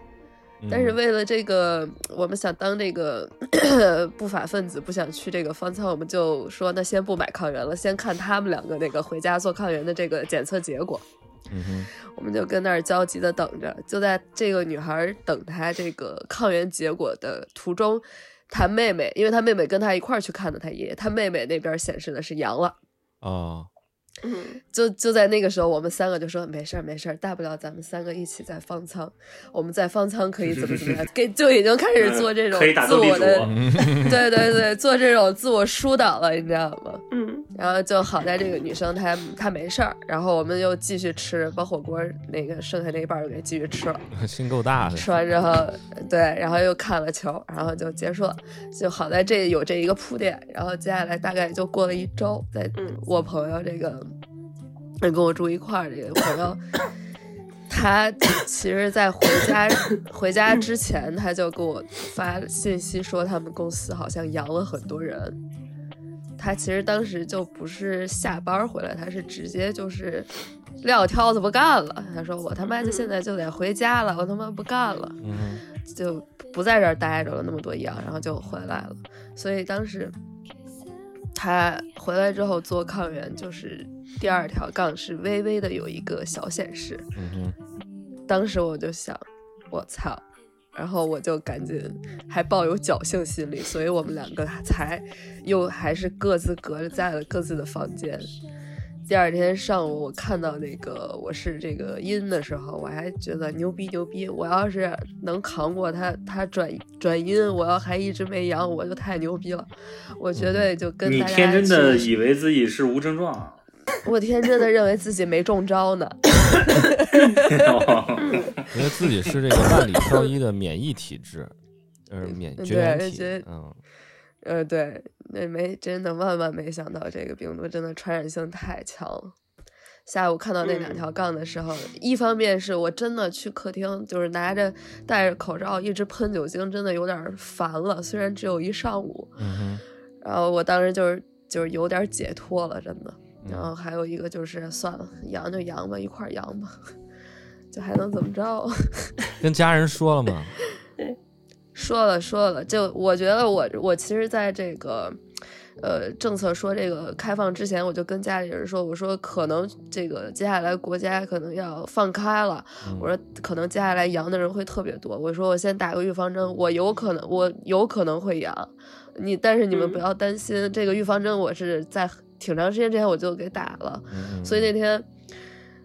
但是嗯为了这个，我们想当这个 [clears throat] 不法分子，不想去这个方舱，我们就说那先不买抗原了，先看他们两个那个回家做抗原的这个检测结果。嗯哼，我们就跟那儿焦急的等着。就在这个女孩等她这个抗原结果的途中，她妹妹，因为她妹妹跟她一块儿去看的她爷爷，她妹妹那边显示的是阳了。哦，嗯，就就在那个时候，我们三个就说没事儿没事儿，大不了咱们三个一起在方舱，我们在方舱可以怎么怎么样，给就已经开始做这种可以打自斗地主我的，[laughs] 对对对，做这种自我疏导了，你知道吗？嗯，然后就好在这个女生她她没事儿，然后我们又继续吃，把火锅那个剩下那一半儿又给继续吃了。[laughs] 心够大的。吃完之后，对，然后又看了球，然后就结束了。就好在这有这一个铺垫，然后接下来大概就过了一周，在嗯我朋友这个跟我住一块儿这个朋友，他其实，在回家回家之前，他就给我发信息说，他们公司好像阳了很多人。他其实当时就不是下班回来，他是直接就是撂挑子不干了。他说：“我他妈就现在就得回家了，我他妈不干了。”嗯就不在这儿待着了，那么多羊，然后就回来了。所以当时他回来之后做抗原，就是第二条杠是微微的有一个小显示。当时我就想，我操！然后我就赶紧还抱有侥幸心理，所以我们两个才又还是各自隔着在了各自的房间。第二天上午，我看到那个我是这个阴的时候，我还觉得牛逼牛逼！我要是能扛过他，他转转阴，我要还一直没阳，我就太牛逼了！我绝对就跟你大家天真的以为自己是无症状啊，[laughs] 我天真的认为自己没中招呢。因为自己是这个万里挑一的免疫体质，呃，免对绝缘体，嗯呃，对，那没真的万万没想到，这个病毒真的传染性太强了。下午看到那两条杠的时候，一方面是我真的去客厅，就是拿着戴着口罩一直喷酒精，真的有点儿烦了。虽然只有一上午，嗯哼，然后我当时就是就是有点儿解脱了，真的。然嗯后还有一个就是算了，阳就阳吧，一块儿阳吧，[laughs] 就还能怎么着？[laughs] 跟家人说了吗？[laughs] 说了说了，就我觉得我我其实在这个。呃，政策说这个开放之前，我就跟家里人说，我说可能这个接下来国家可能要放开了，嗯我说可能接下来阳的人会特别多，我说我先打个预防针，我有可能我有可能会阳，你但是你们不要担心，这个预防针我是在挺长时间之前我就给打了，所以那天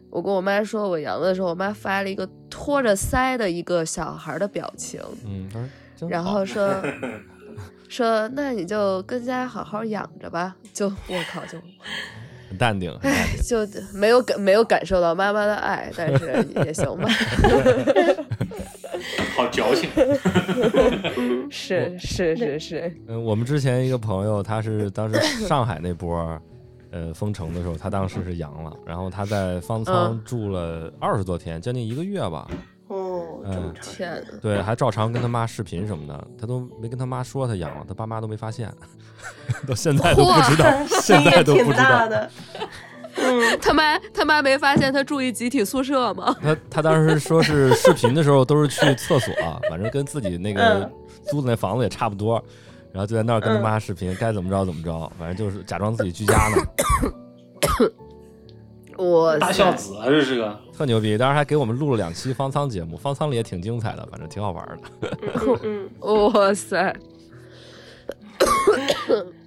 我跟我妈说我阳的时候，我妈发了一个托着腮的一个小孩的表情，嗯，然后说 [laughs] 说那你就跟家好好养着吧，就我靠就。很淡定，哎。就没有感没有感受到妈妈的爱，但是也行吧。[laughs] [laughs] 好矫情。[laughs] 是是是是，嗯，我们之前一个朋友，他是当时上海那波儿，呃，封城的时候，他当时是阳了，然后他在方舱嗯住了二十多天，将近一个月吧。哦，这么嗯长，天呐，对，还照常跟他妈视频什么的，他都没跟他妈说他阳了，他爸妈都没发现，[laughs] 到现在都不知道，现在都不知道。[laughs] 嗯，他妈他妈没发现他住一集体宿舍吗？[laughs] 他他当时说是 [laughs] 视频的时候都是去厕所，反正跟自己那个嗯租的那房子也差不多，然后就在那儿跟他妈视频，该怎么着怎么着，反正就是假装自己居家呢，[coughs] 我大孝子啊，这是个。特牛逼。当时还给我们录了两期方舱节目，方舱里也挺精彩的，反正挺好玩的。[laughs] 哇塞！[coughs] [coughs]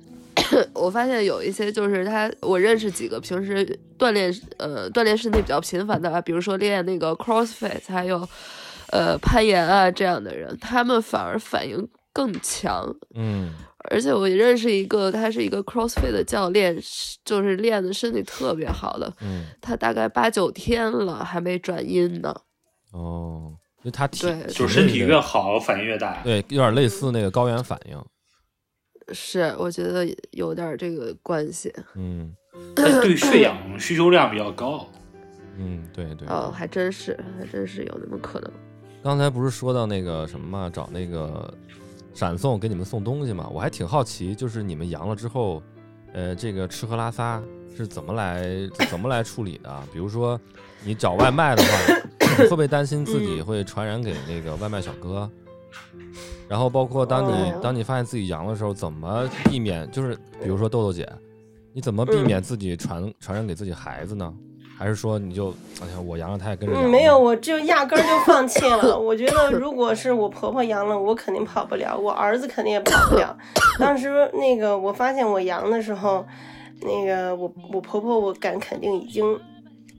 我发现有一些就是他，我认识几个平时锻炼呃锻炼身体比较频繁的啊，比如说练那个 CrossFit，还有呃攀岩啊这样的人，他们反而反应更强。嗯而且我认识一个，他是一个 CrossFit 的教练，就是练的身体特别好的，嗯，他大概八九天了还没转阴呢。哦，因为他体对就是身体越好，反应越大。对，有点类似那个高原反应。是，我觉得有点这个关系。嗯 [coughs] 但对血氧需求量比较高。嗯，对对。哦，还真是，还真是有那么可能。刚才不是说到那个什么嘛，找那个闪送给你们送东西嘛？我还挺好奇，就是你们阳了之后，呃，这个吃喝拉撒是怎么来怎么来处理的？比如说你找外卖的话，你会不会担心自己会传染给那个外卖小哥？然后包括当你、哦当你发现自己阳的时候，怎么避免？就是比如说豆豆姐，你怎么避免自己传传染给自己孩子呢？还是说你就哎呀我阳了，他也跟着阳？嗯，没有，我就压根儿就放弃了。[laughs] 我觉得如果是我婆婆阳了，我肯定跑不了，我儿子肯定也跑不了。[laughs] 当时那个我发现我阳的时候，那个我我婆婆我敢肯定已经，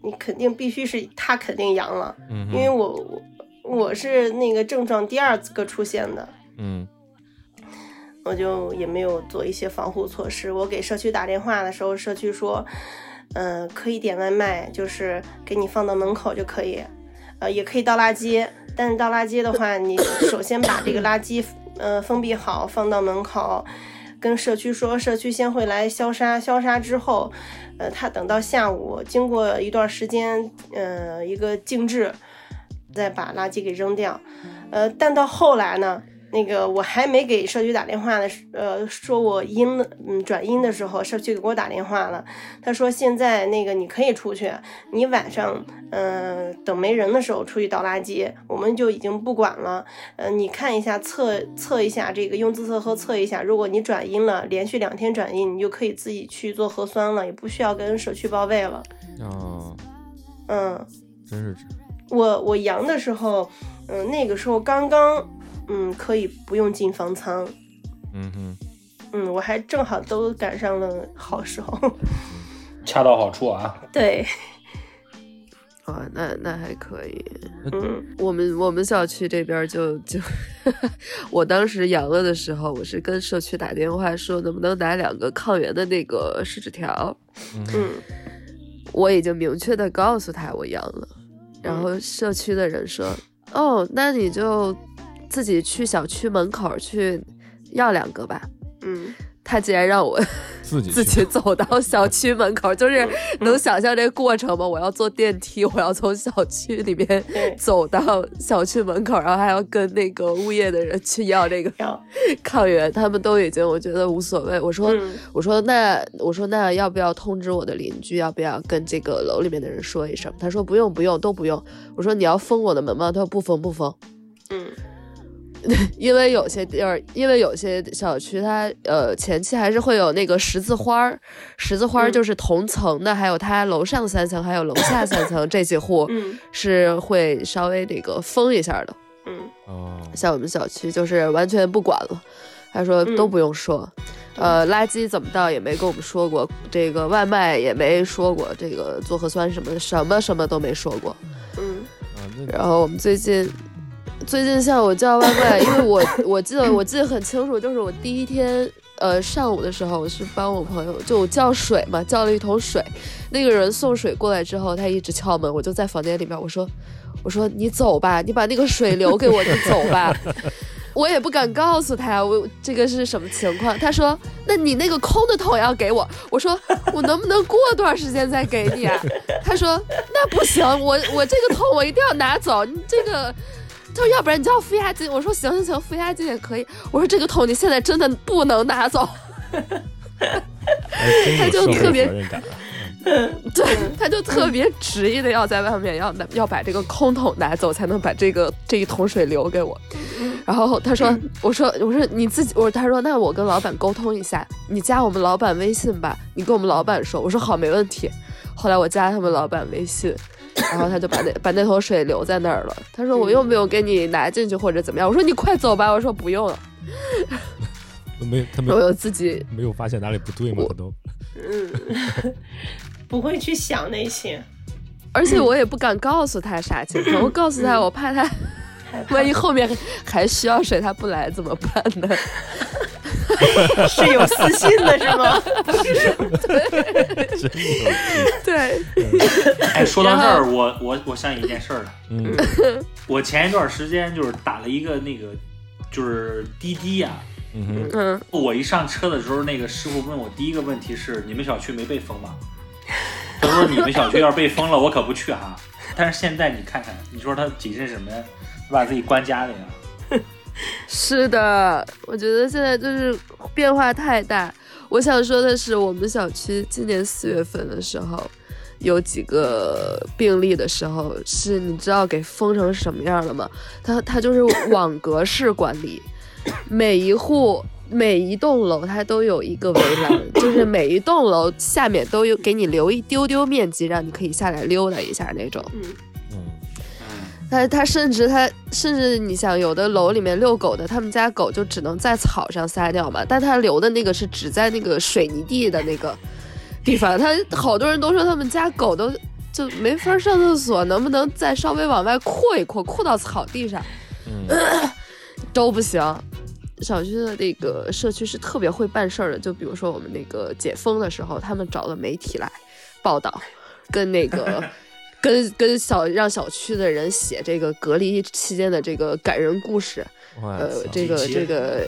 你肯定必须是她肯定阳了，嗯，因为我我我是那个症状第二个出现的。嗯我就也没有做一些防护措施。我给社区打电话的时候，社区说，嗯、可以点外卖，就是给你放到门口就可以，呃，也可以倒垃圾。但是倒垃圾的话，你首先把这个垃圾呃封闭好，放到门口，跟社区说，社区先会来消杀，消杀之后，呃，他等到下午，经过一段时间，呃，一个静置，再把垃圾给扔掉。呃，但到后来呢，那个我还没给社区打电话的时，呃，说我阴了，嗯，转阴的时候，社区给我打电话了，他说现在那个你可以出去，你晚上，嗯、等没人的时候出去倒垃圾，我们就已经不管了。呃，你看一下测测一下这个用自测盒测一下，如果你转阴了，连续两天转阴，你就可以自己去做核酸了，也不需要跟社区报备了。哦，嗯，真是我我阳的时候，嗯、那个时候刚刚，嗯，可以不用进方舱。嗯哼，嗯，我还正好都赶上了好时候。[laughs] 恰到好处啊。对，啊，[laughs] 那那还可以。嗯我们我们小区这边就就，[laughs] 我当时阳了的时候，我是跟社区打电话说能不能拿两个抗原的那个试纸条，嗯我已经明确的告诉他我阳了，然后社区的人说，哦，那你就自己去小区门口去要两个吧。嗯他竟然让我 [laughs] 自己自己走到 [laughs] 小区门口，就是能想象这个过程吗？我要坐电梯，我要从小区里面走到小区门口，然后还要跟那个物业的人去要这个 [laughs] 抗原，他们都已经我觉得无所谓。我说、嗯我说那我说那要不要通知我的邻居？要不要跟这个楼里面的人说一声？他说不用不用都不用。我说你要封我的门吗？他说不封不封。嗯 [laughs] 因为有些地儿，因为有些小区它呃前期还是会有那个十字花儿，十字花儿嗯。就是同层的，还有它楼上三层，还有楼下三层这几户嗯。[laughs] 是会稍微这个封一下的。嗯。哦，像我们小区就是完全不管了，他说都嗯不用说，呃，垃圾怎么倒也没跟我们说过，这个外卖也没说过，这个做核酸什么的什么什么都没说过。嗯。然后我们最近最近像我叫外卖，因为我 [laughs] 我记得我记得很清楚，就是我第一天呃上午的时候，我是帮我朋友就我叫水嘛，叫了一桶水，那个人送水过来之后，他一直敲门，我就在房间里面，我说我说你走吧，你把那个水留给我，你走吧。[laughs] 我也不敢告诉他我这个是什么情况。他说：“那你那个空的桶要给我。”我说：“我能不能过段时间再给你啊？”他说：“那不行，我我这个桶我一定要拿走。你这个，他说要不然你叫付押金。”我说：“行行行，付押金也可以。”我说：“这个桶你现在真的不能拿走。他就特别责任感啊。”对，他就特别执意的要在外面要拿要把这个空桶拿走，才能把这个这一桶水留给我。[laughs] 然后他说：“我说我说你自己，我说他说那我跟老板沟通一下，你加我们老板微信吧，你跟我们老板说。”我说好，没问题。后来我加他们老板微信，然后他就把那把那桶水留在那儿了。他说我又没有给你拿进去或者怎么样？我说你快走吧。我说不用了，没，他没我有有自己没有发现哪里不对吗？他都嗯，[laughs] 不会去想那些，[laughs] 而且我也不敢告诉他啥情况，我告诉他，我怕他万一后面还需要水，他不来怎么办呢？[laughs] 是有私信的是吗？[laughs] 对，哎，说到这儿，我我我想起一件事儿来。嗯我前一段时间就是打了一个那个，就是滴滴呀、嗯哼，嗯，我一上车的时候，那个师傅问我第一个问题是：你们小区没被封吗？他说你们小区要是被封了，我可不去哈。但是现在你看看，你说他谨慎什么呀？把自己关家里了。是的，我觉得现在就是变化太大。我想说的是，我们小区今年四月份的时候，有几个病例的时候，是你知道给封成什么样了吗？它它就是网格式管理，[coughs] 每一户每一栋楼它都有一个围栏，就是每一栋楼下面都有给你留一丢丢面积，让你可以下来溜达一下那种。他他甚至他甚至你想，有的楼里面遛狗的，他们家狗就只能在草上撒尿嘛，但他留的那个是只在那个水泥地的那个地方。他好多人都说他们家狗都就没法上厕所，能不能再稍微往外扩一扩，扩到草地上嗯都不行。小区的那个社区是特别会办事儿的，就比如说我们那个解封的时候，他们找了媒体来报道，跟那个跟跟小让小区的人写这个隔离期间的这个感人故事，呃，这个这个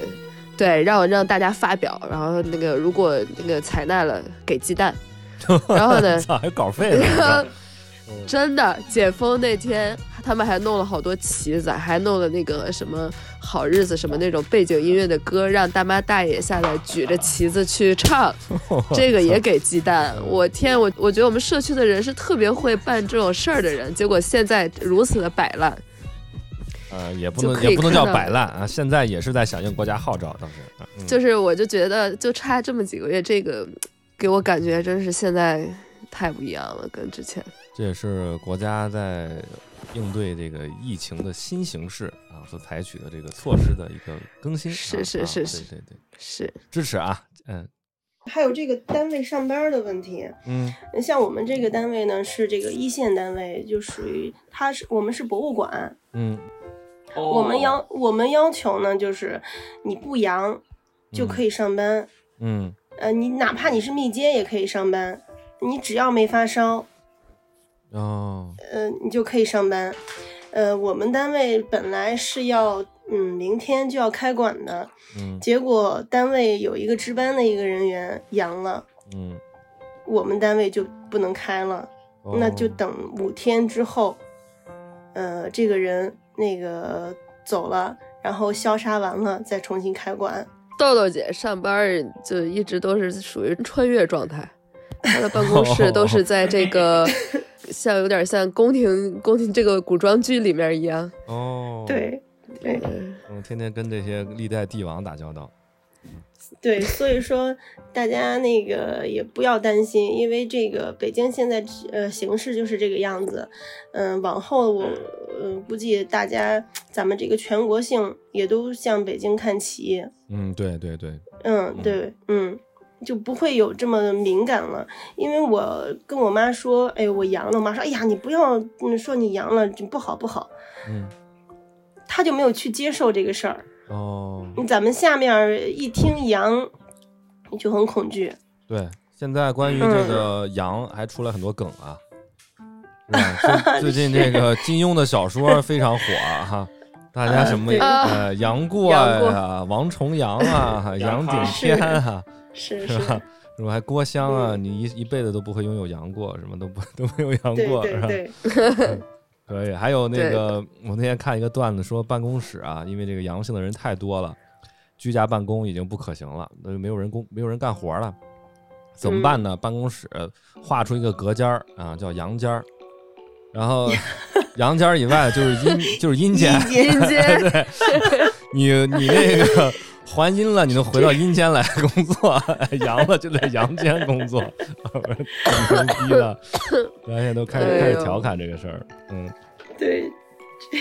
对，让让大家发表，然后那个如果那个采纳了给鸡蛋，[laughs] 然后呢，操，还有稿费了，[laughs] 真的解封那天，他们还弄了好多旗子，还弄了那个什么好日子什么那种背景音乐的歌，让大妈大爷下来举着旗子去唱，[laughs] 这个也给鸡蛋。我天，我我觉得我们社区的人是特别会办这种事儿的人，结果现在如此的摆烂。呃，也不能也不能叫摆烂啊，现在也是在响应国家号召，当时，嗯就是我就觉得就差这么几个月，这个给我感觉真是现在太不一样了，跟之前。这也是国家在应对这个疫情的新形势啊所采取的这个措施的一个更新，是是是是对对，是，支持啊，嗯。还有这个单位上班的问题。嗯。像我们这个单位呢，是这个一线单位，就属于它是我们是博物馆，嗯。我们要我们要求呢，就是你不阳就可以上班，嗯。呃，你哪怕你是密接也可以上班，你只要没发烧，哦呃，你就可以上班。呃，我们单位本来是要嗯明天就要开馆的，嗯结果单位有一个值班的一个人员阳了，嗯，我们单位就不能开了。哦那就等五天之后，呃，这个人那个走了，然后消杀完了再重新开馆。豆豆姐上班就一直都是属于穿越状态，她的办公室都是在这个像有点像宫廷宫廷这个古装剧里面一样。哦，对对嗯嗯，天天跟这些历代帝王打交道，对，所以说大家那个也不要担心，因为这个北京现在呃形势就是这个样子。嗯、往后我嗯、估计大家咱们这个全国性也都向北京看齐。嗯，对对对，嗯，对，嗯，就不会有这么敏感了。因为我跟我妈说，哎，我阳了，我妈说，哎呀，你不要嗯说你阳了，就不好不好，嗯她就没有去接受这个事儿。哦，咱们下面一听阳，就很恐惧。对，现在关于这嗯个阳还出来很多梗啊，最近这个金庸的小说非常火啊哈，大家什么对。呃杨过 [laughs] 呀、王重阳啊、[laughs] 杨顶天啊，是是。吧？是吧？还郭襄啊，嗯。你一一辈子都不会拥有杨过，什么都不都没有杨过，是吧？可以，还有那个，我那天看一个段子说，办公室啊，因为这个阳性的人太多了，居家办公已经不可行了，那就没有人工，没有人干活了，怎么办呢？办公室划出一个隔间儿啊，叫阳间儿，然后 [laughs] 阳间以外就是阴，[laughs] 就是阴间，阴间 [laughs] 对，你你那个还阴了，你能回到阴间来工作；阳了就在阳间工作，挺牛逼的。大家现在都开始开始调侃这个事儿，嗯。对，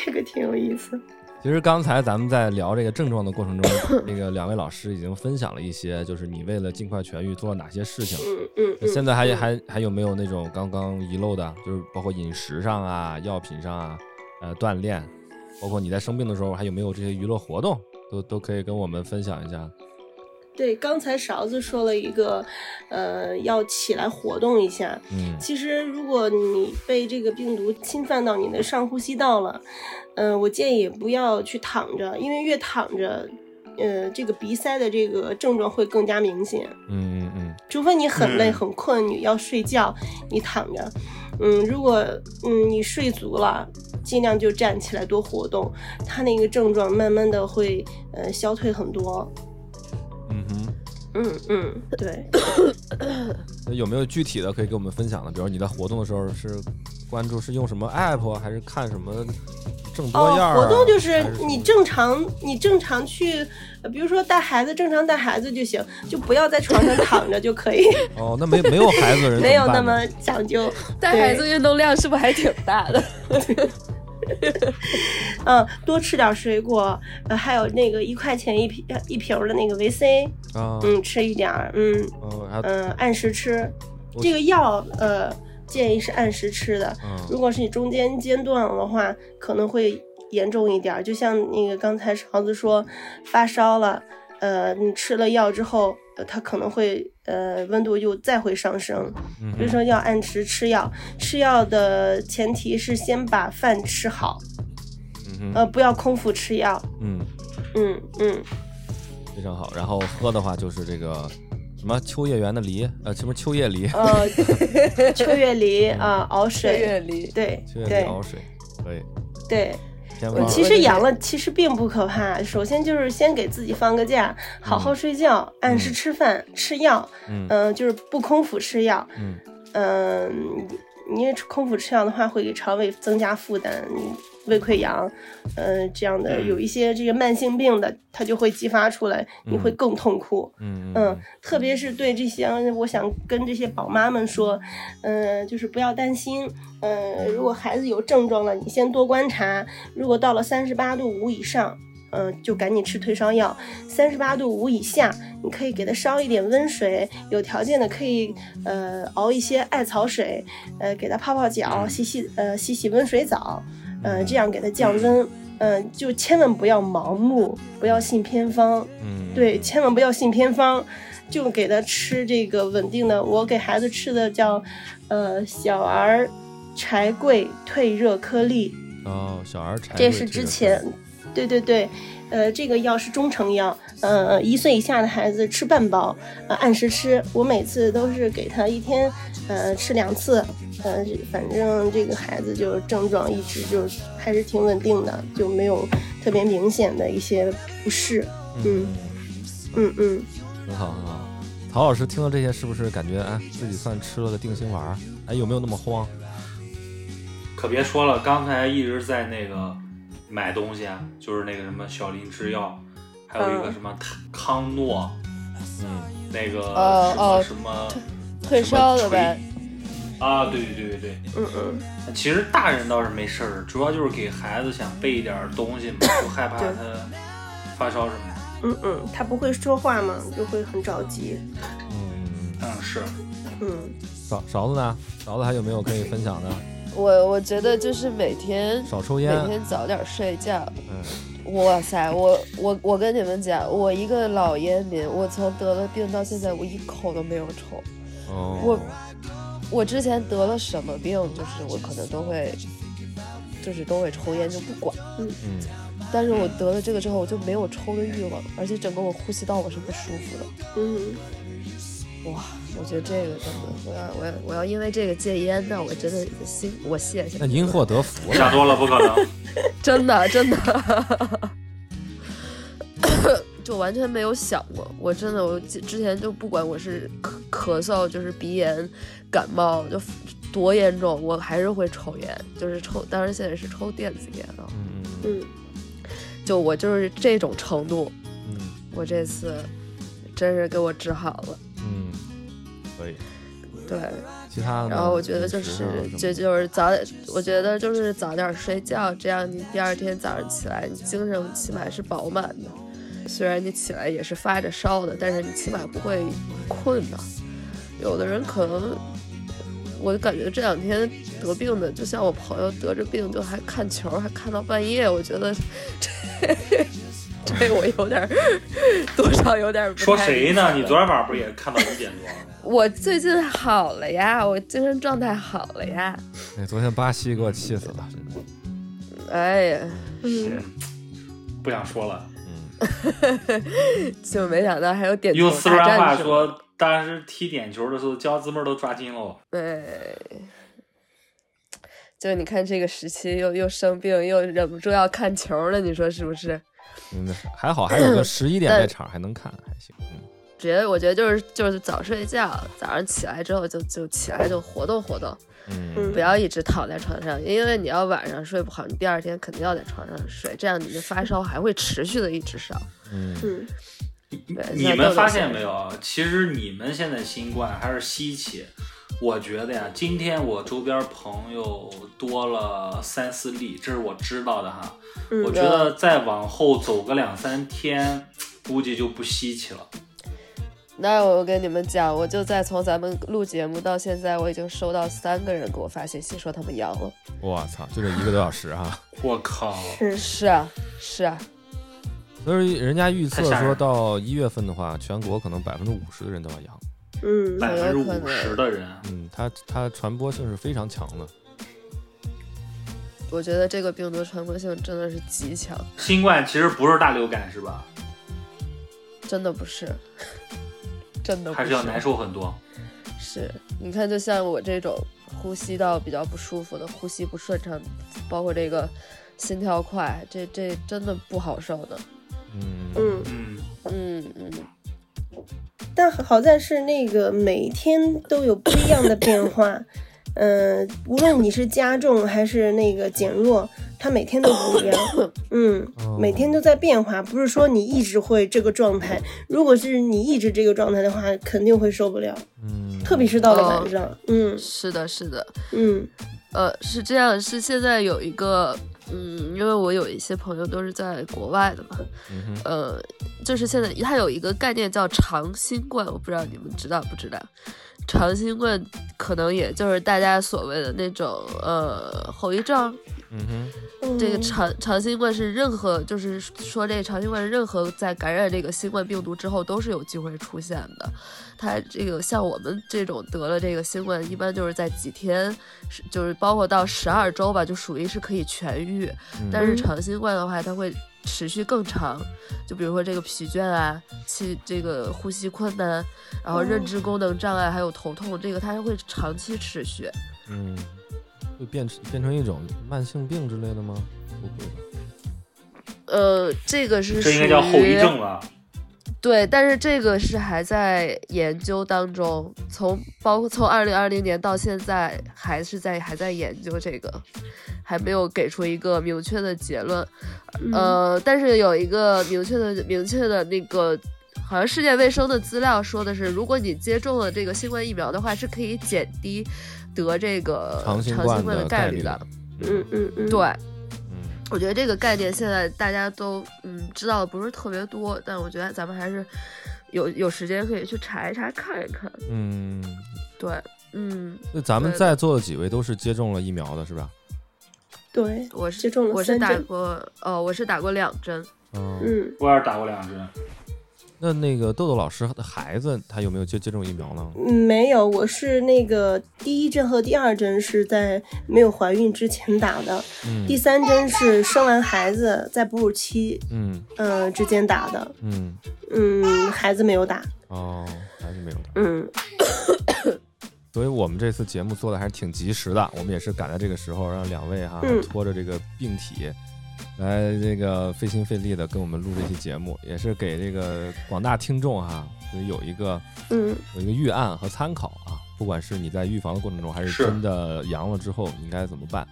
这个挺有意思。其实刚才咱们在聊这个症状的过程中，那个两位老师已经分享了一些，就是你为了尽快痊愈做了哪些事情。嗯嗯嗯。现在还嗯还还有没有那种刚刚遗漏的，就是包括饮食上啊、药品上啊、呃锻炼，包括你在生病的时候还有没有这些娱乐活动，都都可以跟我们分享一下。对，刚才勺子说了一个，呃，要起来活动一下。嗯其实，如果你被这个病毒侵犯到你的上呼吸道了，呃，我建议不要去躺着，因为越躺着，呃，这个鼻塞的这个症状会更加明显。嗯嗯嗯除非你很累、嗯很困，你要睡觉，你躺着。嗯，如果嗯你睡足了，尽量就站起来多活动，它那个症状慢慢的会呃消退很多。嗯哼，嗯嗯，对。[coughs] 那有没有具体的可以给我们分享的？比如你在活动的时候是关注是用什么 app 啊还是看什么正多样啊、哦，活动就是你正常，你正常去，呃比如说带孩子，正常带孩子就行，就不要在床上躺着就可以，[laughs] 哦，那没没有孩子的人 [laughs] 没有那么讲究。[laughs] 带孩子运动量是不是还挺大的？[laughs] 嗯，多吃点水果，呃，还有那个一块钱一瓶一瓶儿的那个维 C，啊，嗯，吃一点儿，嗯嗯，按时吃。这个药，呃，建议是按时吃的。如嗯果是你中间间断了的话，可能会严重一点儿。就像那个刚才勺子说，发烧了，呃，你吃了药之后，呃它可能会呃温度又再会上升。嗯所以说要按时吃药，吃药的前提是先把饭吃好，嗯呃，不要空腹吃药。嗯，嗯嗯，非常好。然后喝的话就是这个什么秋叶原的梨，呃，什么秋叶梨，呃，[laughs] 秋叶梨啊，熬水，秋叶梨对秋叶梨对熬水，可以。对。其实阳了，其实并不可怕。首先就是先给自己放个假，好好睡觉，按时吃饭、吃药，嗯嗯、就是不空腹吃药。嗯嗯、因为空腹吃药的话会给肠胃增加负担，胃溃疡，呃，这样的嗯。有一些这个慢性病的，它就会激发出来，你会更痛苦。嗯嗯，特别是对这些，我想跟这些宝妈们说，嗯、就是不要担心，嗯、如果孩子有症状了，你先多观察，如果到了三十八度五以上，嗯、就赶紧吃退烧药；三十八度五以下，你可以给他烧一点温水，有条件的可以呃熬一些艾草水，呃给他泡泡脚，洗洗呃洗洗温水澡，呃这样给他降温。嗯、就千万不要盲目，不要信偏方。嗯，对，千万不要信偏方，就给他吃这个稳定的。我给孩子吃的叫，呃，小儿柴桂退热颗粒，哦，小儿柴桂这是之前，对对对，呃，这个药是中成药，呃，一岁以下的孩子吃半包，呃，按时吃。我每次都是给他一天，呃，吃两次，呃，反正这个孩子就症状一直就还是挺稳定的，就没有特别明显的一些不适。嗯嗯嗯。很好很好。陶老师听到这些，是不是感觉哎自己算吃了个定心丸儿？哎，有没有那么慌？可别说了，刚才一直在那个买东西啊，就是那个什么小林制药，还有一个嗯什么康诺，嗯那个什么什么退烧的呗。啊，对对对对对。嗯嗯，其实大人倒是没事儿，主要就是给孩子想备一点东西嘛，就害怕他发烧什么的。嗯嗯，他不会说话嘛，就会很着急。嗯，嗯，是。嗯勺勺子呢？勺子还有没有可以分享的？我我觉得就是每天每少抽烟。天早点睡觉。嗯，哇塞，我我我跟你们讲，我一个老烟民，我从得了病到现在，我一口都没有抽。哦，我我之前得了什么病，就是我可能都会，就是都会抽烟就不管。嗯但是我得了这个之后，我就没有抽的欲望，而且整个我呼吸道我是不舒服的。嗯，哇，我觉得这个真的，我要我要我要因为这个戒烟，那我真的心我谢谢。那因祸得福了。想多了不可能。真 [laughs] 的真的，[coughs] 就完全没有想过。我真的，我之之前就不管我是咳咳嗽，就是鼻炎、感冒，就多严重，我还是会抽烟，就是抽，当然现在是抽电子烟了。嗯嗯就我就是这种程度，嗯我这次真是给我治好了。嗯，可以。对，其他的？然后我觉得就是就就是早点，我觉得就是早点睡觉，这样你第二天早上起来，你精神起码是饱满的。虽然你起来也是发着烧的，但是你起码不会困的。有的人可能，我感觉这两天得病的，就像我朋友得着病就还看球，还看到半夜，我觉得 [laughs] 这这我有点多少有点说谁呢？你昨天晚上不是也看到五点多吗？我最近好了呀，我精神状态好了呀。哎，昨天巴西给我气死了，真的。哎呀，是，不想说了。嗯，[laughs] 就没想到还有点球用四川？话说，当时踢点球的时候，脚趾门都抓紧了。对，就你看这个时期又又生病又忍不住要看球了，你说是不是？嗯，还好还有个十一点那场还能看，还行。嗯，觉得我觉得就是就是早睡觉，早上起来之后就就起来就活动活动，嗯不要一直躺在床上，因为你要晚上睡不好，你第二天肯定要在床上睡，这样你的发烧还会持续的一直烧。嗯你们发现没有啊？其实你们现在新冠还是稀奇。我觉得呀，今天我周边朋友多了三四例，这是我知道的哈。嗯我觉得再往后走个两三天，估计就不稀奇了。那我跟你们讲，我就在从咱们录节目到现在，我已经收到三个人给我发信息说他们阳了。我操，就这一个多小时啊。我靠！是是啊，是啊，所以人家预测说到一月份的话，全国可能百分之五十的人都要阳。嗯百分之五有可能十的人，嗯，它它传播性是非常强的。我觉得这个病毒传播性真的是极强，新冠其实不是大流感是吧？真的不是，真的不还是要难受很多。是，你看，就像我这种呼吸道比较不舒服的，呼吸不顺畅，包括这个心跳快，这这真的不好受的。嗯。嗯，嗯，嗯。嗯，但好在是那个每天都有不一样的变化，嗯、无论你是加重还是那个减弱，它每天都不一样，[coughs] 嗯哦，每天都在变化，不是说你一直会这个状态，如果是你一直这个状态的话，肯定会受不了，嗯，特别是到了晚上，嗯。是的，是的，嗯。呃，是这样，是现在有一个，嗯，因为我有一些朋友都是在国外的嘛，嗯呃，就是现在它有一个概念叫长新冠，我不知道你们知道不知道？长新冠可能也就是大家所谓的那种呃后遗症，嗯这个长长新冠是任何，就是说这个长新冠是任何在感染这个新冠病毒之后都是有机会出现的。它这个像我们这种得了这个新冠，一般就是在几天，是就是包括到十二周吧，就属于是可以痊愈。嗯但是长新冠的话，它会持续更长，就比如说这个疲倦啊，气这个呼吸困难，然后认知功能障碍，还有头痛，这个它会长期持续。嗯，会变成变成一种慢性病之类的吗？不会吧？呃，这个是这应该叫后遗症了。对，但是这个是还在研究当中，从包括从二零二零年到现在，还是在还在研究这个，还没有给出一个明确的结论。嗯呃，但是有一个明确的明确的那个，好像世界卫生的资料说的是，如果你接种了这个新冠疫苗的话，是可以减低得这个长新新冠冠的概率的。。嗯嗯嗯，对，嗯我觉得这个概念现在大家都嗯知道的不是特别多，但我觉得咱们还是有有时间可以去查一查看一看。嗯，对，嗯，那咱们在座的几位都是接种了疫苗的，是吧？对，我是接种了我是打三针过哦，我是打过两针。嗯，嗯我也是打过两针。那那个豆豆老师的孩子他有没有接接种疫苗呢？嗯，没有，我是那个第一针和第二针是在没有怀孕之前打的，嗯第三针是生完孩子在哺乳期嗯呃之间打的，嗯嗯，孩子没有打，哦，孩子没有打。嗯所以我们这次节目做的还是挺及时的，我们也是赶在这个时候，让两位哈、嗯拖着这个病体，来这个费心费力的跟我们录这期节目，也是给这个广大听众哈、有一个嗯有一个预案和参考啊。不管是你在预防的过程中，还是是真的阳了之后，应该怎么办？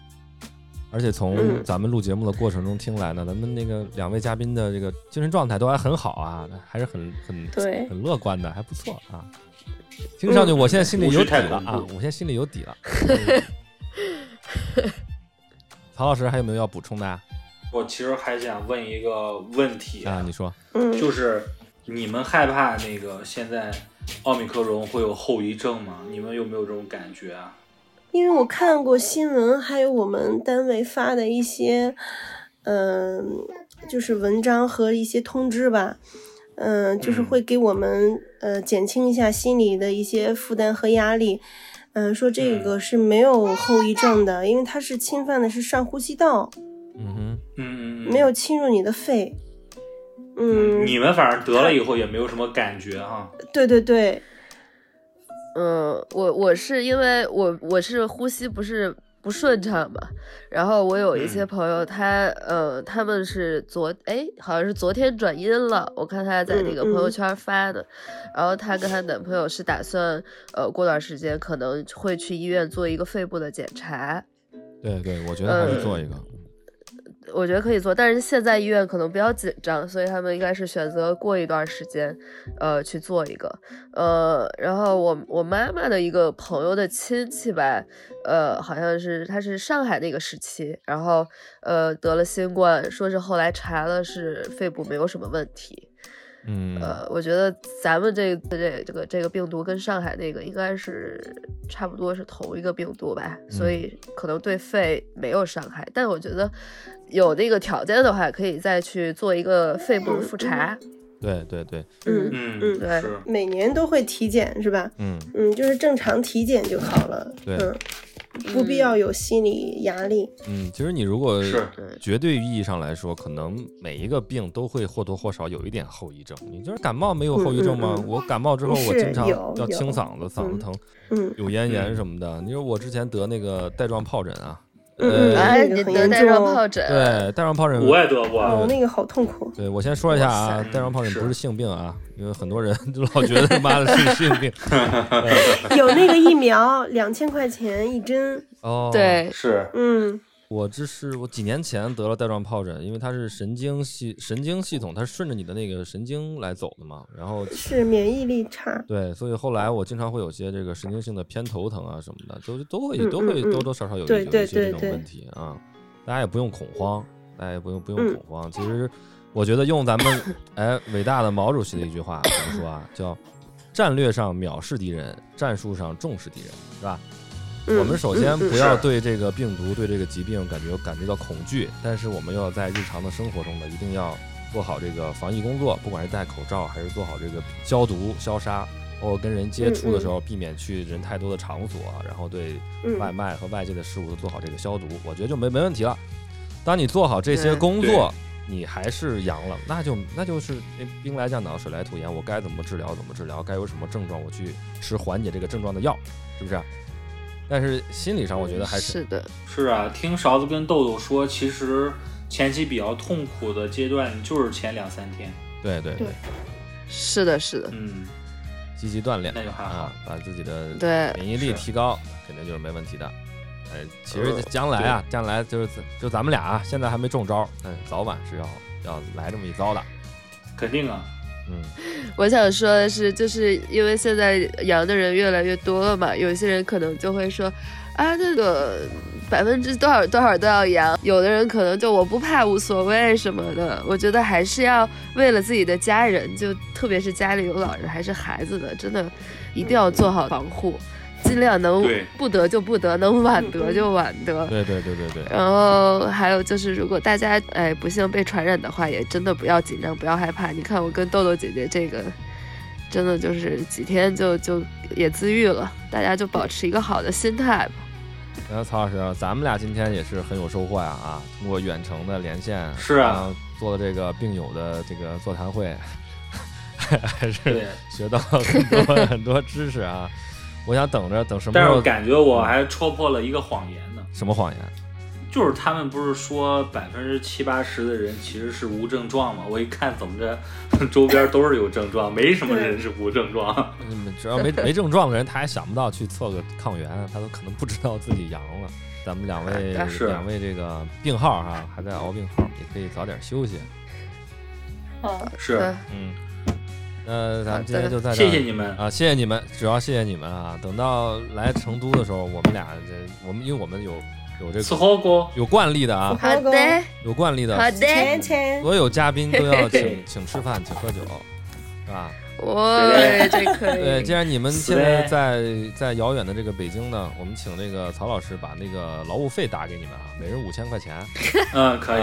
而且从嗯咱们录节目的过程中听来呢，咱们那个两位嘉宾的这个精神状态都还很好啊，还是很很对很乐观的，还不错啊。听上去，我现在心里有底了啊我现在心里有底了。[laughs] 曹老师还有没有要补充的啊？我其实还想问一个问题啊，你说，嗯，就是你们害怕那个现在奥密克戎会有后遗症吗？你们有没有这种感觉啊？因为我看过新闻，还有我们单位发的一些，嗯、就是文章和一些通知吧，嗯、就是嗯会给我们呃减轻一下心理的一些负担和压力。嗯、说这个是没有后遗症的，因为它是侵犯的是上呼吸道，嗯哼，嗯嗯嗯，没有侵入你的肺。嗯，你们反正得了以后也没有什么感觉哈。对对对，嗯，我我是因为我我是呼吸不是不顺畅嘛。然后我有一些朋友，他呃，他们是昨哎，好像是昨天转阴了，我看他在那个朋友圈发的。然后她跟她男朋友是打算呃，过段时间可能会去医院做一个肺部的检查。对对，我觉得还是做一个。我觉得可以做，但是现在医院可能比较紧张，所以他们应该是选择过一段时间，呃，去做一个。呃，然后我我妈妈的一个朋友的亲戚吧，呃，好像是他是上海那个时期，然后呃得了新冠，说是后来查了是肺部没有什么问题。嗯，呃，我觉得咱们这这这个这个病毒跟上海那个应该是差不多是同一个病毒吧，所以可能对肺没有伤害。但我觉得有这个条件的话，可以再去做一个肺部复查。对对对，嗯嗯嗯，对，每年都会体检是吧？嗯嗯，就是正常体检就好了。对嗯，不必要有心理压力。嗯，其实你如果是绝对意义上来说，可能每一个病都会或多或少有一点后遗症。你就是感冒没有后遗症吗？嗯嗯嗯我感冒之后，我经常有要清嗓子，嗓子疼，嗯有咽炎嗯什么的。你说我之前得那个带状疱疹啊，嗯哎，那个很你得带严重哦上疱疹，对，带状疱疹我也得过。哦，那个好痛苦。对，我先说一下啊带状疱疹是不是性病啊，因为很多人 [laughs] 就老觉得他妈的是性病。[laughs] 有那个疫苗，两千块钱一针。哦，，对，是，嗯我这是我几年前得了带状疱疹，因为它是神经系神经系统，它是顺着你的那个神经来走的嘛，然后是免疫力差。对，所以后来我经常会有些这个神经性的偏头疼啊什么的，都都会嗯都会多多少少有一对对有一些这种问题啊，大家也不用恐慌，大家也不用不用嗯恐慌。其实我觉得用咱们哎伟大的毛主席的一句话怎么说啊，叫战略上藐视敌人，战术上重视敌人，是吧？嗯我们首先不要对这个病毒、对这个疾病感觉感觉到恐惧，但是我们要在日常的生活中呢，一定要做好这个防疫工作，不管是戴口罩还是做好这个消毒消杀，包括跟人接触的时候，避免去人太多的场所，然后对嗯外卖和外界的事物都做好这个消毒，我觉得就没没问题了。当你做好这些工作，你还是阳了，那就那就是那兵来将挡，水来土掩，我该怎么治疗怎么治疗，该有什么症状我去吃缓解这个症状的药，是不是？但是心理上我觉得还是是的，是啊，听勺子跟豆豆说，其实前期比较痛苦的阶段就是前两三天。对对对是的，是的，嗯，积极锻炼那就还好啊，把自己的对免疫力提高，肯定就是没问题的。哎，其实嗯将来啊，将来就是就咱们俩啊，现在还没中招，但早晚是要要来这么一遭的。肯定啊。[laughs] 我想说的是，就是因为现在阳的人越来越多了嘛，有些人可能就会说，啊，那个百分之多少多少都要阳，有的人可能就我不怕无所谓什么的。我觉得还是要为了自己的家人，就特别是家里有老人还是孩子的，真的一定要做好防护，尽量能不得就不得，能晚得就晚得。对对对对对，然后还有就是，如果大家哎不幸被传染的话，也真的不要紧张，不要害怕。你看我跟豆豆姐姐这个，真的就是几天就就也自愈了。大家就保持一个好的心态吧。那曹老师，咱们俩今天也是很有收获呀啊！通过远程的连线，是啊做的这个病友的这个座谈会，[laughs] 还是，学到了很多 [laughs] 很多知识啊！我想等着等什么但时候是我感觉我还戳破了一个谎言呢，什么谎言？就是他们不是说百分之七八十的人其实是无症状吗？我一看怎么着，[laughs] 周边都是有症状，没什么人是无症状。嗯，只要没 [laughs] 没症状的人，他还想不到去测个抗原，他都可能不知道自己阳了。咱们两位 [laughs] 两位这个病号哈、还在熬病号，也可以早点休息。哦，是，嗯，那咱们今天就在这儿谢谢你们。啊，谢谢你们，主要谢谢你们啊！等到来成都的时候，我们俩这我们因为我们有有这个吃火锅，有惯例的啊，好的，有惯例的，好的，所有嘉宾都要请 [laughs] 请吃饭，请喝酒，是吧？哇，这可以对，[laughs] 既。然你们是现在在在遥远的这个北京呢，我们请那个曹老师把那个劳务费打给你们啊，每人五千块钱。嗯，可以。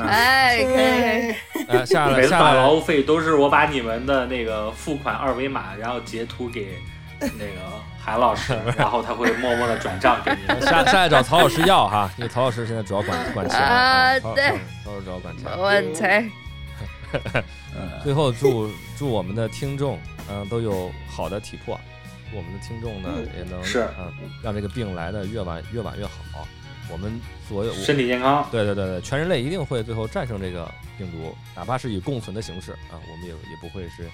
哎，可以。[laughs] 哎，下来每次下来，打劳务费都是我把你们的那个付款二维码，然后截图给那个韩老师，然后他会默默的转账给你们。[laughs] 下下来找曹老师要哈，因为曹老师现在主要管管钱啊，对曹老师主要管钱。没问题。最后祝 [laughs] 祝我们的听众，嗯、都有好的体魄，祝我们的听众呢嗯也能是啊，让这个病来的越晚越晚越好。我们所有身体健康。对对对对，全人类一定会最后战胜这个病毒，哪怕是以共存的形式啊，我们也也不会是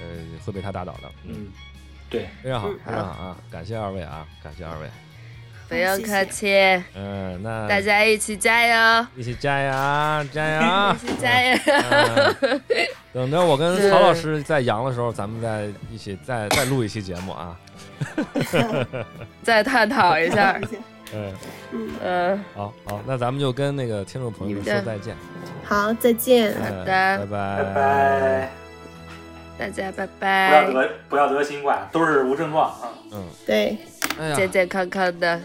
呃会被它打倒的。嗯，嗯，对，非常好，嗯非常好啊！感谢二位啊，感谢二位。不用客气，嗯，那大家一起加油，一起加油，[laughs] 加油一！起加油。嗯等着我跟曹老师在阳的时候，咱们再一起再再录一期节目啊。[laughs] 再探讨一下。嗯，[laughs] 嗯，嗯，好好，那咱们就跟那个听众朋友们说再见。好，再见。好嗯的拜拜拜拜。大家拜拜不要拜，得不要得新冠，都是无症状啊。嗯，对。哎，健健康康的。